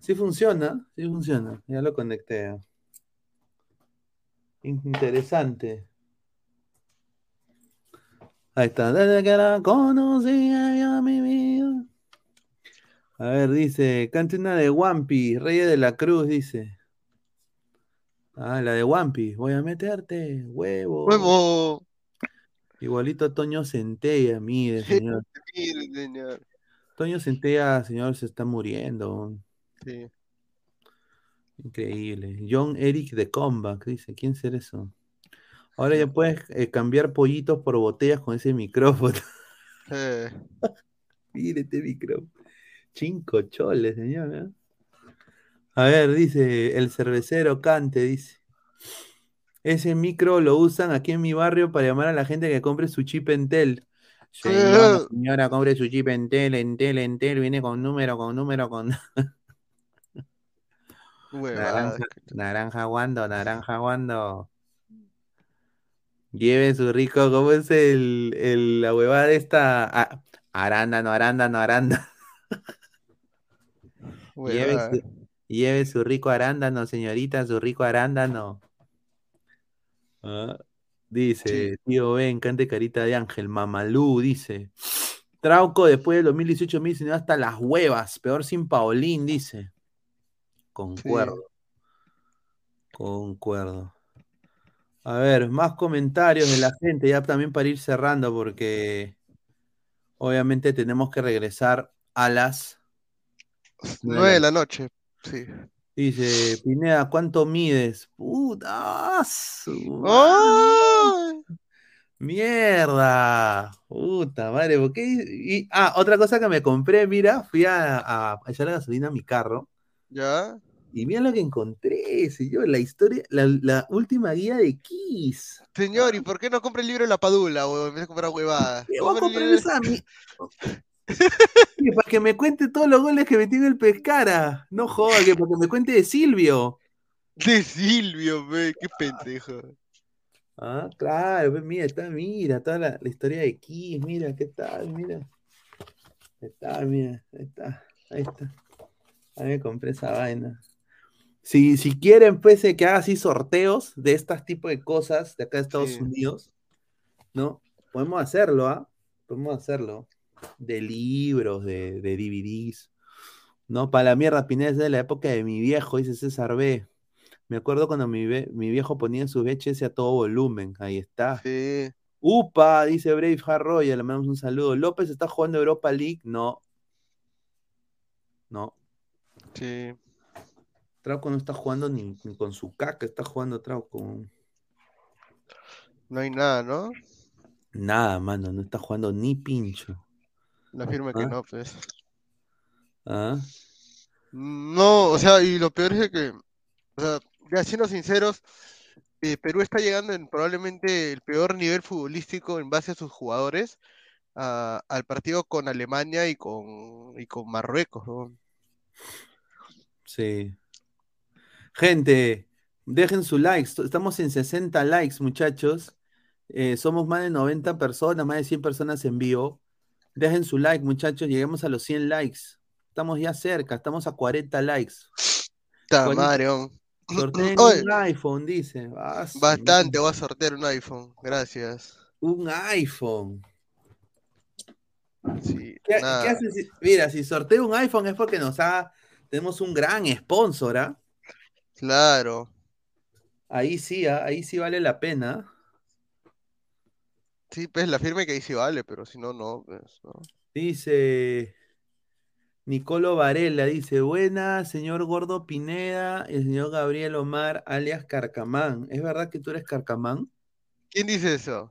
Sí funciona, sí funciona. Ya lo conecté. Interesante. Ahí está. Desde que la conocí a mi vida. A ver, dice, cante una de Wampi, Reyes de la Cruz, dice. Ah, la de Wampi. Voy a meterte, huevo. ¡Huevo! Igualito a Toño Centella, mire, señor. Mire, señor. Toño Centella, señor, se está muriendo. Sí. Increíble. John Eric de Comeback, dice. ¿Quién será eso? Ahora ya puedes eh, cambiar pollitos por botellas con ese micrófono. Eh, Mire este micrófono. Cinco choles, señor. ¿eh? A ver, dice el cervecero Cante, dice. Ese micro lo usan aquí en mi barrio para llamar a la gente que compre su chip Entel. Señora, señora, compre su chip Entel, Entel, Entel, viene con número, con número, con naranja, naranja guando, naranja guando. Lleve su rico, ¿cómo es el, el- la huevada esta? Ah, arándano, arándano, arándano. Lleve Huevada. su, lleve su rico arándano, señorita, su rico arándano. Ah, dice, tío Ben, cante carita de ángel, mamalú, dice. Trauco después del 2018-2019 hasta las huevas, peor sin Paulín, dice. Concuerdo. Concuerdo. A ver, más comentarios de la gente, ya también para ir cerrando, porque obviamente tenemos que regresar a las Nueve de la noche. Sí. Dice, Pineda, ¿cuánto mides? Puta, ¡Ay! mierda. Puta madre, ¿por qué? Y- ah, otra cosa que me compré, mira, fui a, a, a echar gasolina a mi carro ¿Ya? y mira lo que encontré, señor, la historia, la, la última guía de Kiss. Señor, ¿y por qué no compra el libro de la Padula? En vez de comprar huevadas. ¿Qué voy a el comprar esa mi- Sí, para que me cuente todos los goles que metió en el Pescara. No joda, que para que me cuente de Silvio. De Silvio, ve, qué pendejo. Ah, claro, pues mira, está, mira, toda la, la historia de Kiss, mira, ¿qué tal? Mira. Ahí está, mira, ahí está, ahí está. Ahí me compré esa vaina. Si, si quieren, pues, eh, que haga así sorteos de estas tipos de cosas de acá de Estados Sí. Unidos, ¿no? Podemos hacerlo, ¿ah? Podemos hacerlo. De libros, de, de DVDs. No, para la mierda, Pineda es de la época de mi viejo, dice César B. Me acuerdo cuando mi, ve- mi viejo ponía en su VHS a todo volumen. Ahí está. Sí. Upa, dice Brave Hard Royal, le mandamos un saludo. López está jugando Europa League. No. No. Sí. Trauco no está jugando ni, ni con su caca, está jugando Trauco. No hay nada, ¿no? Nada, mano, no está jugando ni pincho. La afirma que no, pues. ¿Ah? No, o sea, y lo peor es que, o sea, ya siendo sinceros, eh, Perú está llegando en probablemente el peor nivel futbolístico en base a sus jugadores a- al partido con Alemania y con, y con Marruecos, ¿no? Sí. Gente, dejen su like. Estamos en 60 likes, muchachos. Eh, somos más de 90 personas, más de 100 personas en vivo. Dejen su like, muchachos. Lleguemos a los 100 likes. Estamos ya cerca, estamos a 40 likes. Ta ¿Cuál es? madre, weón. Sorteen un iPhone, dice. Ah, Bastante, voy a sortear un iPhone, gracias. Un iPhone. Sí, ¿Qué, nada. qué haces si- Mira, si sorteo un iPhone es porque nos ha. Tenemos un gran sponsor, ¿ah? Claro. Ahí sí, ¿ah? ahí sí vale la pena. Sí, pues la firme que ahí sí vale, pero si no, no, pues, no. Dice. Nicolo Varela dice, buena, señor Gordo Pineda, el señor Gabriel Omar, alias Carcamán. ¿Es verdad que tú eres Carcamán? ¿Quién dice eso?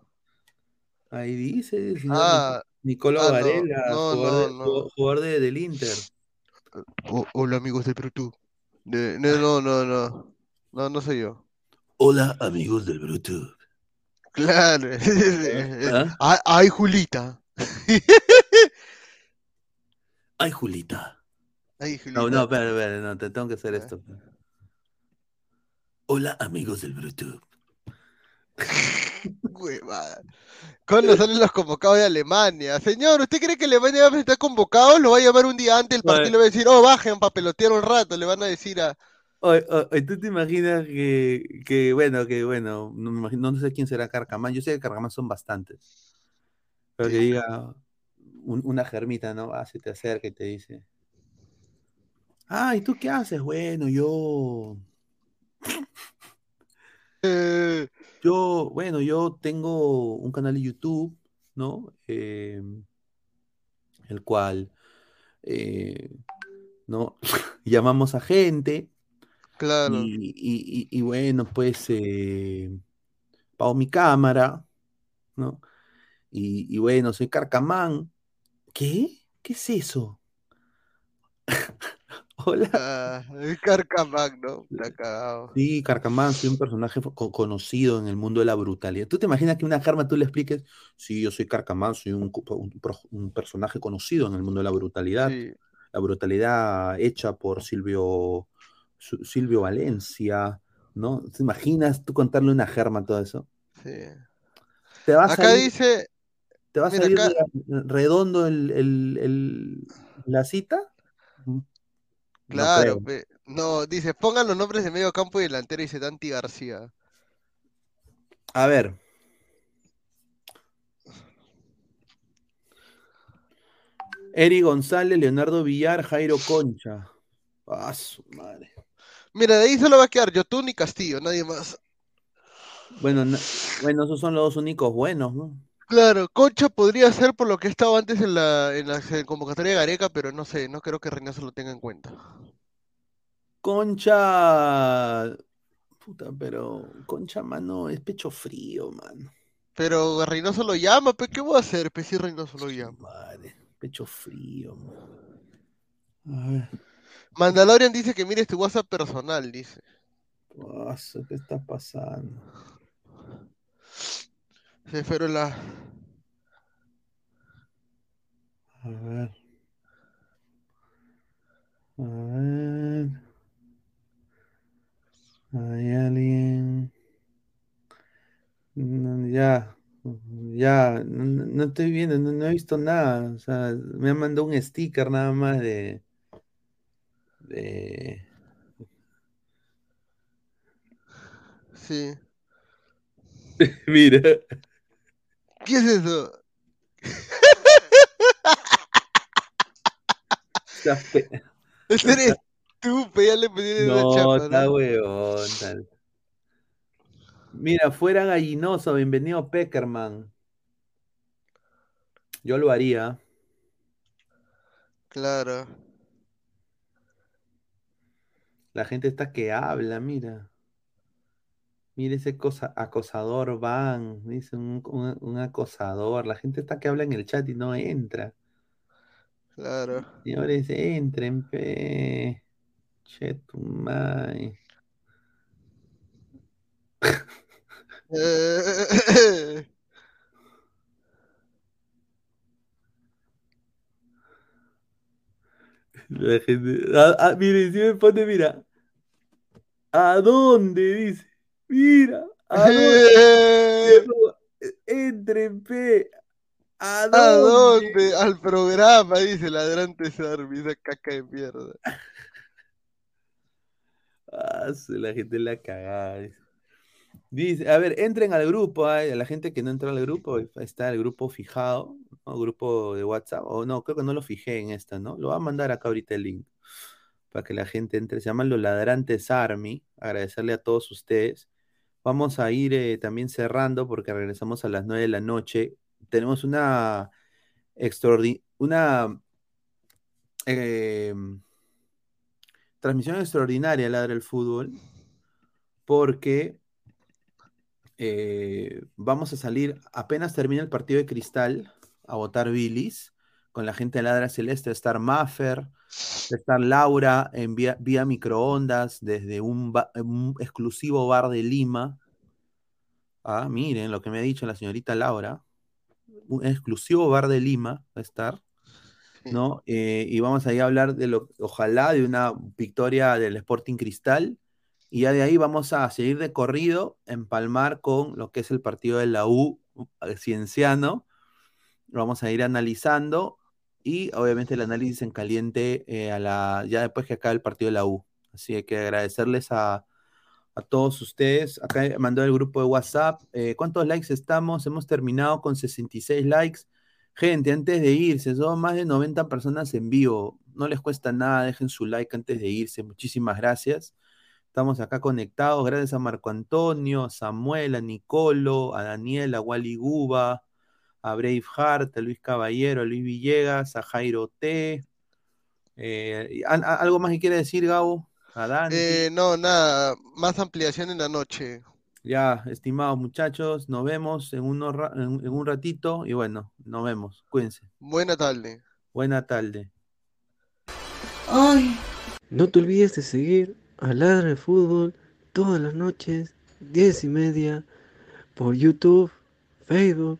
Ahí dice el señor Ah, Nicolo ah, no, Varela, no, jugador, de- no, no. ju- jugador de- del Inter. Hola amigos del Brutu. De- no, no, no, no. No, no soy yo. Hola, amigos del Bruto. Claro. ¿Ah? Ay, Julita. Ay, Julita. Ay, Julita. No, no, espera, espera, no, te tengo que hacer esto. Hola, amigos del Bruto. Huevada. ¿Cuándo salen los convocados de Alemania? Señor, ¿usted cree que Alemania va a estar convocado? Lo va a llamar un día antes el partido y le va a decir, oh, bajen para pelotear un rato. Le van a decir a. Oye, ¿tú te imaginas que, que, bueno, que, bueno, no, me imagino- no sé quién será Carcamán, yo sé que Carcamán son bastantes, pero que diga un- una germita, ¿no? Ah, se te acerca y te dice, ah, ¿y tú qué haces? Bueno, yo, eh, yo, bueno, yo tengo un canal de YouTube, ¿no? Eh, el cual, eh, ¿no? Llamamos a gente claro. y, y- y- y bueno, pues, eh, pago mi cámara, ¿no? Y, bueno, soy Carcamán. ¿Qué? ¿Qué es eso? Hola. Ah, el Carcamac, ¿no? Está cagado. Sí, Carcamán, soy un personaje conocido en el mundo de la brutalidad. ¿Tú te imaginas que una Karma tú le expliques? Sí, yo soy Carcamán, soy un, personaje conocido en el mundo de la brutalidad. Sí. La brutalidad hecha por Silvio, Silvio Valencia, ¿no? ¿Te imaginas tú contarle una Germa todo eso? sí. Te va Acá salir- dice, ¿Te va a salir acá- redondo el, el- el- la cita? Claro, pe- no, dice, pongan los nombres de medio campo y delantero y dice Dante García. A ver. Eri González, Leonardo Villar, Jairo Concha. Ah, su madre. Mira, de ahí solo va a quedar Yotun y Castillo, nadie más. Bueno, na- bueno, esos son los dos únicos buenos, ¿no? Claro, Concha podría ser por lo que estaba antes en la, en la convocatoria de Gareca, pero no sé, no creo que Reynoso lo tenga en cuenta. Concha. Puta, pero Concha, mano, es pecho frío, mano. Pero Reynoso lo llama, pues ¿qué voy a hacer? Pues si Reynoso lo llama. Madre, pecho frío, mano. A ver. Mandalorian dice que mires tu WhatsApp personal, dice. ¿Qué está pasando? Se fueron la. A ver. A ver. Hay alguien. No, ya. Ya. No, no- no estoy viendo, no, no he visto nada. O sea, me han mandado un sticker nada más de. De. Sí. Mira. ¿Qué es eso? está fe- Ese eres tú, ya le pedí una No, chapa, está ¿no? huevón. tal. Mira, fuera gallinoso, bienvenido Peckerman. Yo lo haría. Claro. La gente está que habla, mira. Mira ese cosa, acosador van, dice un, un- un acosador. La gente está que habla en el chat y no entra. Claro. Señores, entren, pe. Che, tu madre. Eh, La gente. Ah, ah, mire, si me pone, mira. ¿A dónde? Dice. Mira, ¿a dónde? Entren, pe. ¿A ¿A dónde? dónde? Al programa, dice ladrante Sarmi, esa caca de mierda. Ah, la gente la cagada. Dice. A ver, entren al grupo, a la gente que no entró al grupo, está el grupo fijado, ¿no? Grupo de WhatsApp, o no, creo que no lo fijé en esta, ¿no? Lo voy a mandar acá ahorita el link para que la gente entre. Se llaman los ladrantes Army. Agradecerle a todos ustedes. Vamos a ir eh, también cerrando porque regresamos a las 9 de la noche. Tenemos una extraordi- una eh, transmisión extraordinaria Ladra el Fútbol, porque eh, vamos a salir, apenas termina el partido de Cristal, a votar Billis, con la gente de Ladra Celeste, estar Maffer, estar Laura en vía, vía microondas desde un, ba- un exclusivo bar de Lima. Ah, miren lo que me ha dicho la señorita Laura. Un exclusivo bar de Lima va a estar. ¿no? Eh, y vamos ahí a hablar de lo, ojalá, de una victoria del Sporting Cristal. Y ya de ahí vamos a seguir de corrido, empalmar con lo que es el partido de la U eh, Cienciano. Lo vamos a ir analizando y obviamente el análisis en caliente eh, a la, ya después que acabe el partido de la U. Así que agradecerles a, a todos ustedes. Acá mandó el grupo de WhatsApp. Eh, ¿Cuántos likes estamos? Hemos terminado con 66 likes. Gente, antes de irse, son más de 90 personas en vivo. No les cuesta nada, dejen su like antes de irse. Muchísimas gracias. Estamos acá conectados. Gracias a Marco Antonio, a Samuel, a Nicolo, a Daniel, a Wally Guba, a Braveheart, a Luis Caballero, a Luis Villegas, a Jairo T. Eh, ¿al- al- ¿algo más que quiere decir, Gabo? A. Eh, no, nada, más ampliación en la noche. Ya, estimados muchachos, nos vemos en, unos ra- en, en un ratito y bueno, nos vemos. Cuídense. Buena tarde. Buena tarde. No te olvides de seguir a Ladra el Fútbol todas las noches, 10 y media, por YouTube, Facebook